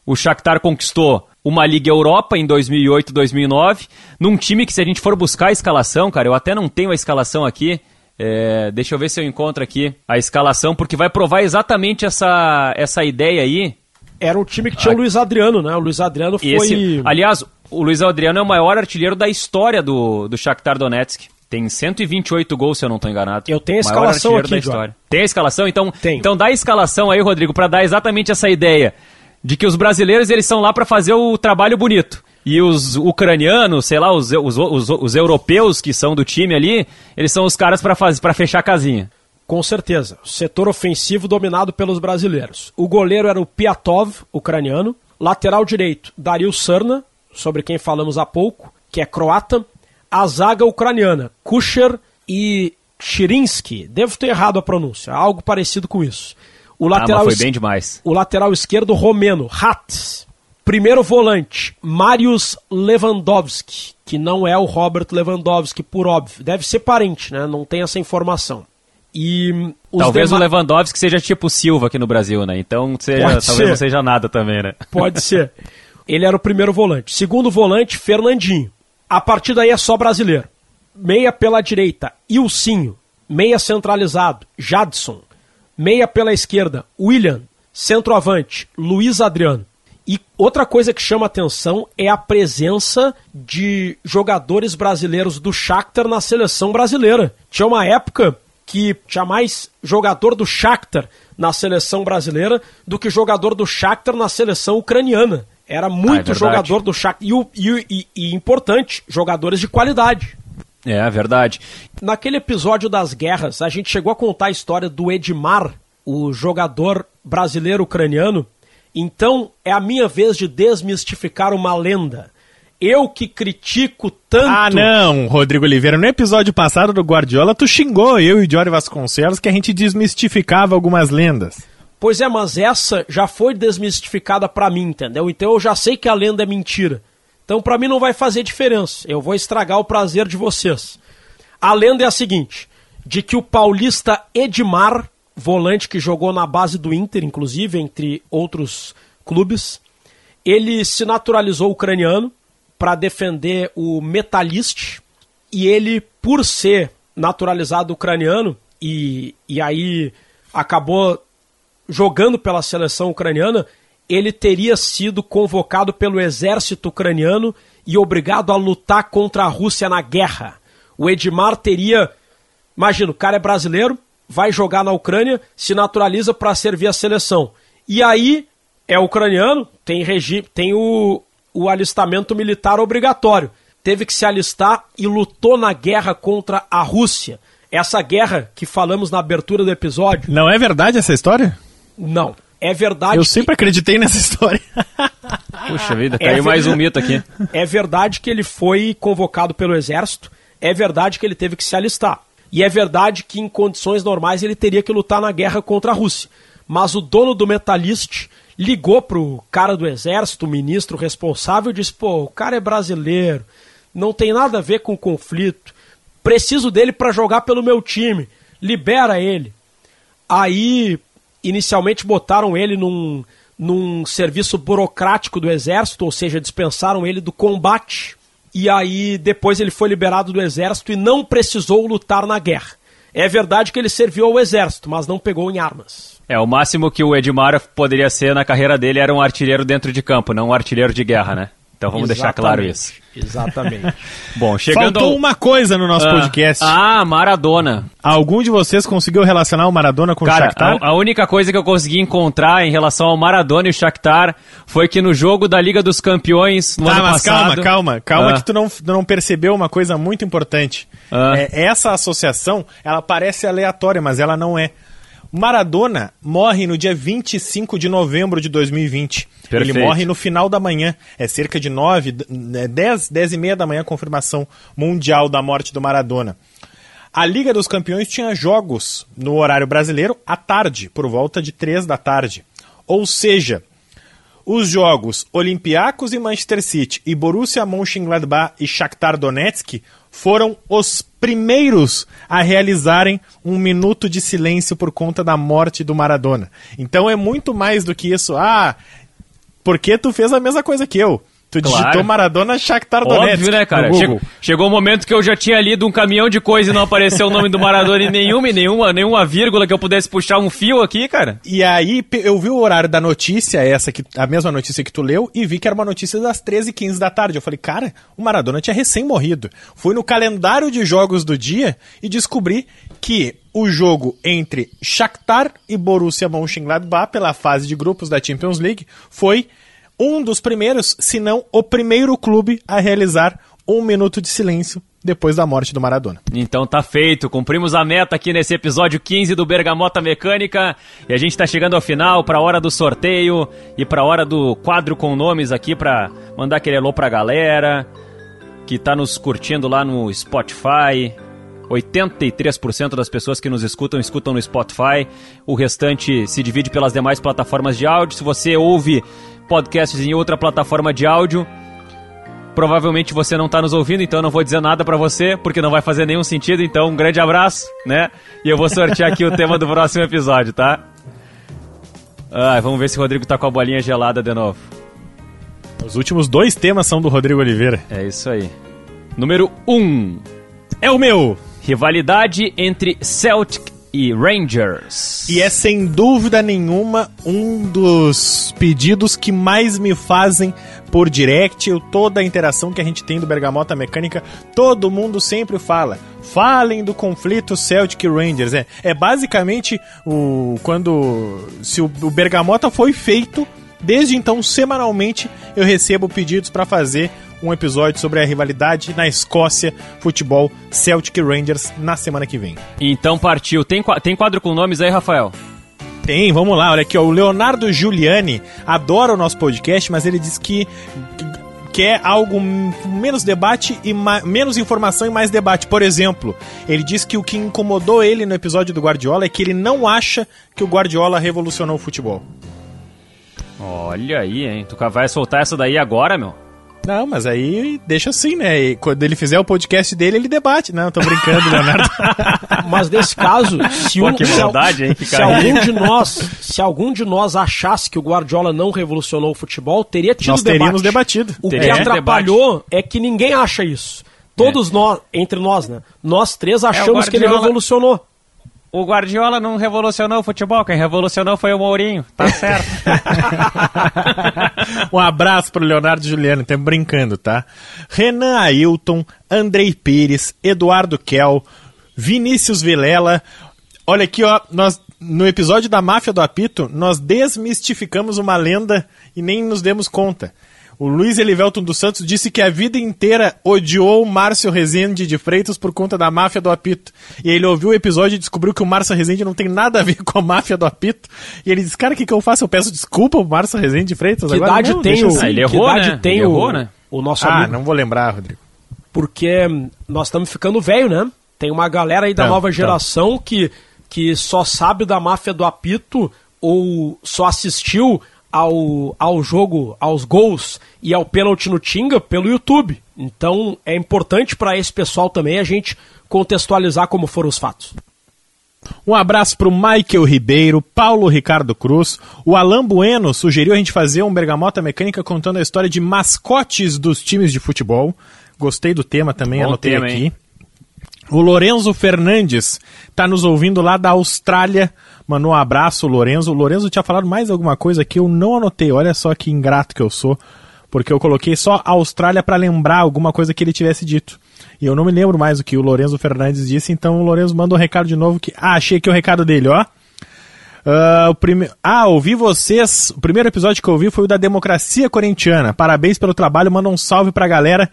o Shakhtar conquistou uma Liga Europa em 2008, 2009, num time que se a gente for buscar a escalação, cara, eu até não tenho a escalação aqui, é, deixa eu ver se eu encontro aqui a escalação, porque vai provar exatamente essa, essa ideia aí. Era um time que tinha o Luiz Adriano, né? O Luiz Adriano foi... Esse, aliás, o Luiz Adriano é o maior artilheiro da história do, do Shakhtar Donetsk. Tem 128 gols, se eu não estou enganado. Eu tenho a escalação aqui, da história. Tem a escalação? Então, então dá a escalação aí, Rodrigo, para dar exatamente essa ideia de que os brasileiros eles são lá para fazer o trabalho bonito. E os ucranianos, sei lá, os, os, os, os, europeus que são do time ali, eles são os caras para fechar a casinha. Com certeza. Setor ofensivo dominado pelos brasileiros. O goleiro era o Piatov, ucraniano. Lateral direito, Dario Serna, sobre quem falamos há pouco, que é croata. A zaga ucraniana, Kusher e Chirinsky. Devo ter errado a pronúncia, algo parecido com isso. O lateral ah, foi bem demais. O lateral esquerdo romeno, Hatz. Primeiro volante, Marius Lewandowski, que não é o Robert Lewandowski, por óbvio. Deve ser parente, né? Não tem essa informação. E talvez o Lewandowski seja tipo Silva aqui no Brasil, né? Então seja, talvez ser. não seja nada também, né? Pode ser. Ele era o primeiro volante. Segundo volante, Fernandinho. A partir daí é só brasileiro. Meia pela direita, Ilcinho. Meia centralizado, Jadson. Meia pela esquerda, William. Centroavante, Luiz Adriano. E outra coisa que chama atenção é a presença de jogadores brasileiros do Shakhtar na seleção brasileira. Tinha uma época que tinha mais jogador do Shakhtar na seleção brasileira do que jogador do Shakhtar na seleção ucraniana. Era muito ah, é jogador do Shakhtar. E, e, e, e importante, jogadores de qualidade. É, verdade. Naquele episódio das guerras, a gente chegou a contar a história do Edmar, o jogador brasileiro ucraniano. Então, é a minha vez de desmistificar uma lenda. Eu que critico tanto. Ah, não, Rodrigo Oliveira. No episódio passado do Guardiola, tu xingou eu e Jory Vasconcelos que a gente desmistificava algumas lendas. Pois é, mas essa já foi desmistificada para mim, entendeu? Então eu já sei que a lenda é mentira. Então, para mim, não vai fazer diferença. Eu vou estragar o prazer de vocês. A lenda é a seguinte: de que o paulista Edmar, volante que jogou na base do Inter, inclusive, entre outros clubes, ele se naturalizou ucraniano para defender o Metalist. E ele, por ser naturalizado ucraniano, e, e aí acabou jogando pela seleção ucraniana, ele teria sido convocado pelo exército ucraniano e obrigado a lutar contra a Rússia na guerra. O Edmar teria. Imagina, o cara é brasileiro, vai jogar na Ucrânia, se naturaliza para servir a seleção. E aí é ucraniano, tem, regi tem o, o alistamento militar obrigatório. Teve que se alistar e lutou na guerra contra a Rússia. Essa guerra que falamos na abertura do episódio. Não é verdade essa história? Não É verdade. Eu que... sempre acreditei nessa história. Puxa vida, caiu é mais um mito aqui. É verdade que ele foi convocado pelo Exército. É verdade que ele teve que se alistar. E é verdade que em condições normais ele teria que lutar na guerra contra a Rússia. Mas o dono do Metalist ligou pro cara do Exército, o ministro responsável, e disse: pô, o cara é brasileiro, não tem nada a ver com o conflito. Preciso dele para jogar pelo meu time. Libera ele. Aí, inicialmente botaram ele num, num serviço burocrático do exército, ou seja, dispensaram ele do combate. E aí depois ele foi liberado do exército e não precisou lutar na guerra. É verdade que ele serviu ao exército, mas não pegou em armas. É, o máximo que o Edmar poderia ser na carreira dele era um artilheiro dentro de campo, não um artilheiro de guerra, né? Então vamos Exatamente. deixar claro isso. Exatamente. Bom, chegando Faltou ao... uma coisa no nosso ah, podcast. Ah, Maradona. Algum de vocês conseguiu relacionar o Maradona com Cara, o Shakhtar? A, a única coisa que eu consegui encontrar em relação ao Maradona e o Shakhtar foi que no jogo da Liga dos Campeões no tá, ano mas passado... calma, calma, calma ah. que tu não, não percebeu uma coisa muito importante. Ah. É, essa associação, ela parece aleatória, mas ela não é. Maradona morre no dia 25 de novembro de 2020. Perfeito. Ele morre no final da manhã. É cerca de 9, 10, 10 e meia da manhã a confirmação mundial da morte do Maradona. A Liga dos Campeões tinha jogos no horário brasileiro à tarde, por volta de 3 da tarde. Ou seja, os jogos Olympiacos e Manchester City e Borussia Mönchengladbach e Shakhtar Donetsk foram os primeiros a realizarem um minuto de silêncio por conta da morte do Maradona. Então é muito mais do que isso. Ah, porque tu fez a mesma coisa que eu. Tu claro. digitou Maradona Shakhtar Donetsk. Óbvio, né, cara? Chegou, chegou o um momento que eu já tinha lido um caminhão de coisa e não apareceu o nome do Maradona em nenhuma, nenhuma, nenhuma vírgula que eu pudesse puxar um fio aqui, cara. E aí eu vi o horário da notícia, essa que a mesma notícia que tu leu, e vi que era uma notícia das 13h15 da tarde. Eu falei, cara, o Maradona tinha recém morrido. Fui no calendário de jogos do dia e descobri que o jogo entre Shakhtar e Borussia Mönchengladbach pela fase de grupos da Champions League foi um dos primeiros, se não o primeiro clube a realizar um minuto de silêncio depois da morte do Maradona. Então tá feito, cumprimos a meta aqui nesse episódio 15 do Bergamota Mecânica e a gente tá chegando ao final para a hora do sorteio e para a hora do quadro com nomes aqui para mandar aquele alô pra galera que tá nos curtindo lá no Spotify. 83% das pessoas que nos escutam escutam no Spotify, o restante se divide pelas demais plataformas de áudio. Se você ouve podcasts em outra plataforma de áudio. Provavelmente você não está nos ouvindo, então eu não vou dizer nada para você, porque não vai fazer nenhum sentido. Então, um grande abraço, né? E eu vou sortear aqui o tema do próximo episódio, tá? Ah, vamos ver se o Rodrigo tá com a bolinha gelada de novo. Os últimos dois temas são do Rodrigo Oliveira. É isso aí. Número 1. Um. É o meu. Rivalidade entre Celtic e Rangers. E é sem dúvida nenhuma um dos pedidos que mais me fazem por direct, toda a interação que a gente tem do Bergamota Mecânica, todo mundo sempre fala. Falem do conflito Celtic Rangers. É, é basicamente o quando se o, o Bergamota foi feito, desde então semanalmente eu recebo pedidos para fazer um episódio sobre a rivalidade na Escócia, futebol Celtic Rangers, na semana que vem. Então partiu. Tem, tem quadro com nomes aí, Rafael? Tem, vamos lá, olha aqui, ó, o Leonardo Giuliani adora o nosso podcast, mas ele diz que quer algo menos debate e menos informação e mais debate. Por exemplo, ele diz que o que incomodou ele no episódio do Guardiola é que ele não acha que o Guardiola revolucionou o futebol. Olha aí, hein? Tu vai soltar essa daí agora, meu? Não, mas aí deixa assim, né? E quando ele fizer o podcast dele, ele debate. Não, tô brincando, Leonardo. mas nesse caso, se, Pô, um, que maldade, hein, se algum de nós, se algum de nós achasse que o Guardiola não revolucionou o futebol, teria tido nós debate. teríamos debatido. O Teria que atrapalhou debate. é que ninguém acha isso. Todos é. nós, entre nós, né? Nós três achamos é, que ele revolucionou. O Guardiola não revolucionou o futebol, quem revolucionou foi o Mourinho, tá certo. um abraço pro Leonardo Juliano, estamos brincando, tá? Renan Ailton, Andrei Pires, Eduardo Kel, Vinícius Vilela. Olha aqui, ó, nós no episódio da Máfia do Apito, nós desmistificamos uma lenda e nem nos demos conta. O Luiz Elivelton dos Santos disse que a vida inteira odiou o Márcio Rezende de Freitas por conta da máfia do apito. E ele ouviu o episódio e descobriu que o Márcio Rezende não tem nada a ver com a máfia do apito. E ele disse, cara, o que, que eu faço? Eu peço desculpa ao Márcio Rezende de Freitas? Que Agora, idade não, tem o... assim. Ah, ele errou, que idade né? tem Ele o, errou, né? o nosso Ah, amigo? não vou lembrar, Rodrigo. Porque nós estamos ficando velho, né? Tem uma galera aí da Tá, nova tá. geração que, que só sabe da máfia do apito ou só assistiu ao, ao jogo, aos gols e ao pênalti no Tinga pelo YouTube. Então é importante para esse pessoal também a gente contextualizar como foram os fatos. Um abraço pro Michael Ribeiro, Paulo Ricardo Cruz. O Alan Bueno sugeriu a gente fazer um Bergamota Mecânica contando a história de mascotes dos times de futebol. Gostei do tema também, Bom anotei tema, aqui. hein? O Lorenzo Fernandes tá nos ouvindo lá da Austrália. Mandou um abraço, Lorenzo. O Lorenzo tinha falado mais alguma coisa que eu não anotei. Olha só que ingrato que eu sou. Porque eu coloquei só Austrália para lembrar alguma coisa que ele tivesse dito. E eu não me lembro mais o que o Lorenzo Fernandes disse, então o Lorenzo manda um recado de novo que. Ah, achei aqui o recado dele, ó. Ah, o prime... ah, ouvi vocês. O primeiro episódio que eu ouvi foi o da Democracia Corintiana. Parabéns pelo trabalho. Manda um salve pra galera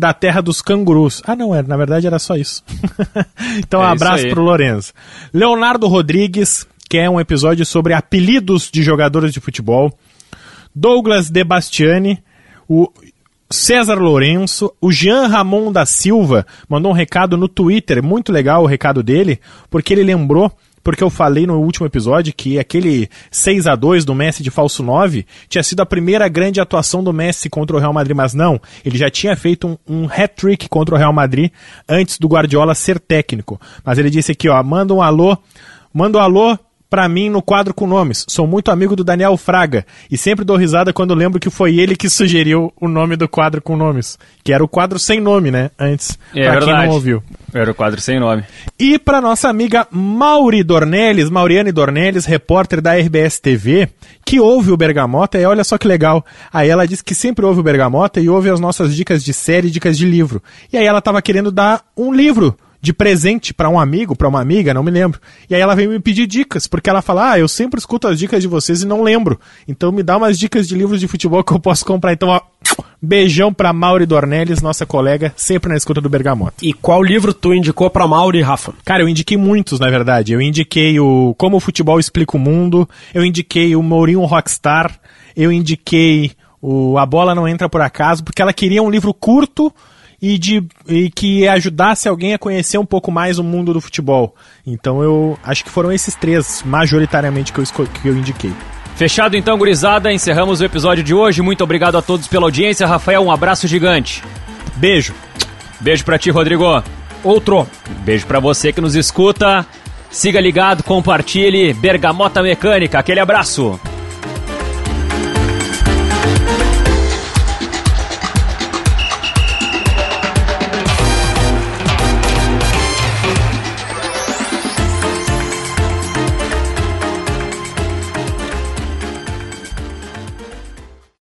da terra dos cangurus. Ah, não, era, na verdade era só isso. então, um É isso abraço pro Lorenzo. Leonardo Rodrigues, que é um episódio sobre apelidos de jogadores de futebol. Douglas De Bastiani, o César Lourenço, o Jean Ramon da Silva mandou um recado no Twitter, muito legal o recado dele, porque ele lembrou, porque eu falei no último episódio que aquele 6 a 2 do Messi de falso 9 tinha sido a primeira grande atuação do Messi contra o Real Madrid, mas não, ele já tinha feito um, um hat-trick contra o Real Madrid antes do Guardiola ser técnico. Mas ele disse aqui, ó, manda um alô, manda um alô pra mim no quadro com nomes. Sou muito amigo do Daniel Fraga e sempre dou risada quando lembro que foi ele que sugeriu o nome do quadro com nomes, que era o quadro sem nome, né? Antes, É pra quem verdade. não ouviu. Era o quadro sem nome. E para nossa amiga Mauri Dornelles, Mauriane Dornelles, repórter da RBS TV, que ouve o Bergamota, e olha só que legal. Aí ela disse que sempre ouve o Bergamota e ouve as nossas dicas de série, dicas de livro. E aí ela tava querendo dar um livro de presente para um amigo, para uma amiga, não me lembro. E aí ela veio me pedir dicas, porque ela fala: "Ah, eu sempre escuto as dicas de vocês e não lembro. Então me dá umas dicas de livros de futebol que eu posso comprar". Então, ó, beijão pra Mauri Dornelles, nossa colega, sempre na escuta do Bergamota. E qual livro tu indicou pra Mauri, Rafa? Cara, eu indiquei muitos, na verdade. Eu indiquei o Como o Futebol Explica o Mundo, eu indiquei o Mourinho Rockstar, eu indiquei o A Bola Não Entra Por Acaso, porque ela queria um livro curto e, de, e que ajudasse alguém a conhecer um pouco mais o mundo do futebol. Então eu acho que foram esses três, majoritariamente, que eu, que eu indiquei. Fechado então, gurizada. Encerramos o episódio de hoje. Muito obrigado a todos pela audiência. Rafael, um abraço gigante. Beijo! Beijo pra ti, Rodrigo. Outro. Beijo pra você que nos escuta. Siga ligado, compartilhe. Bergamota Mecânica. Aquele abraço.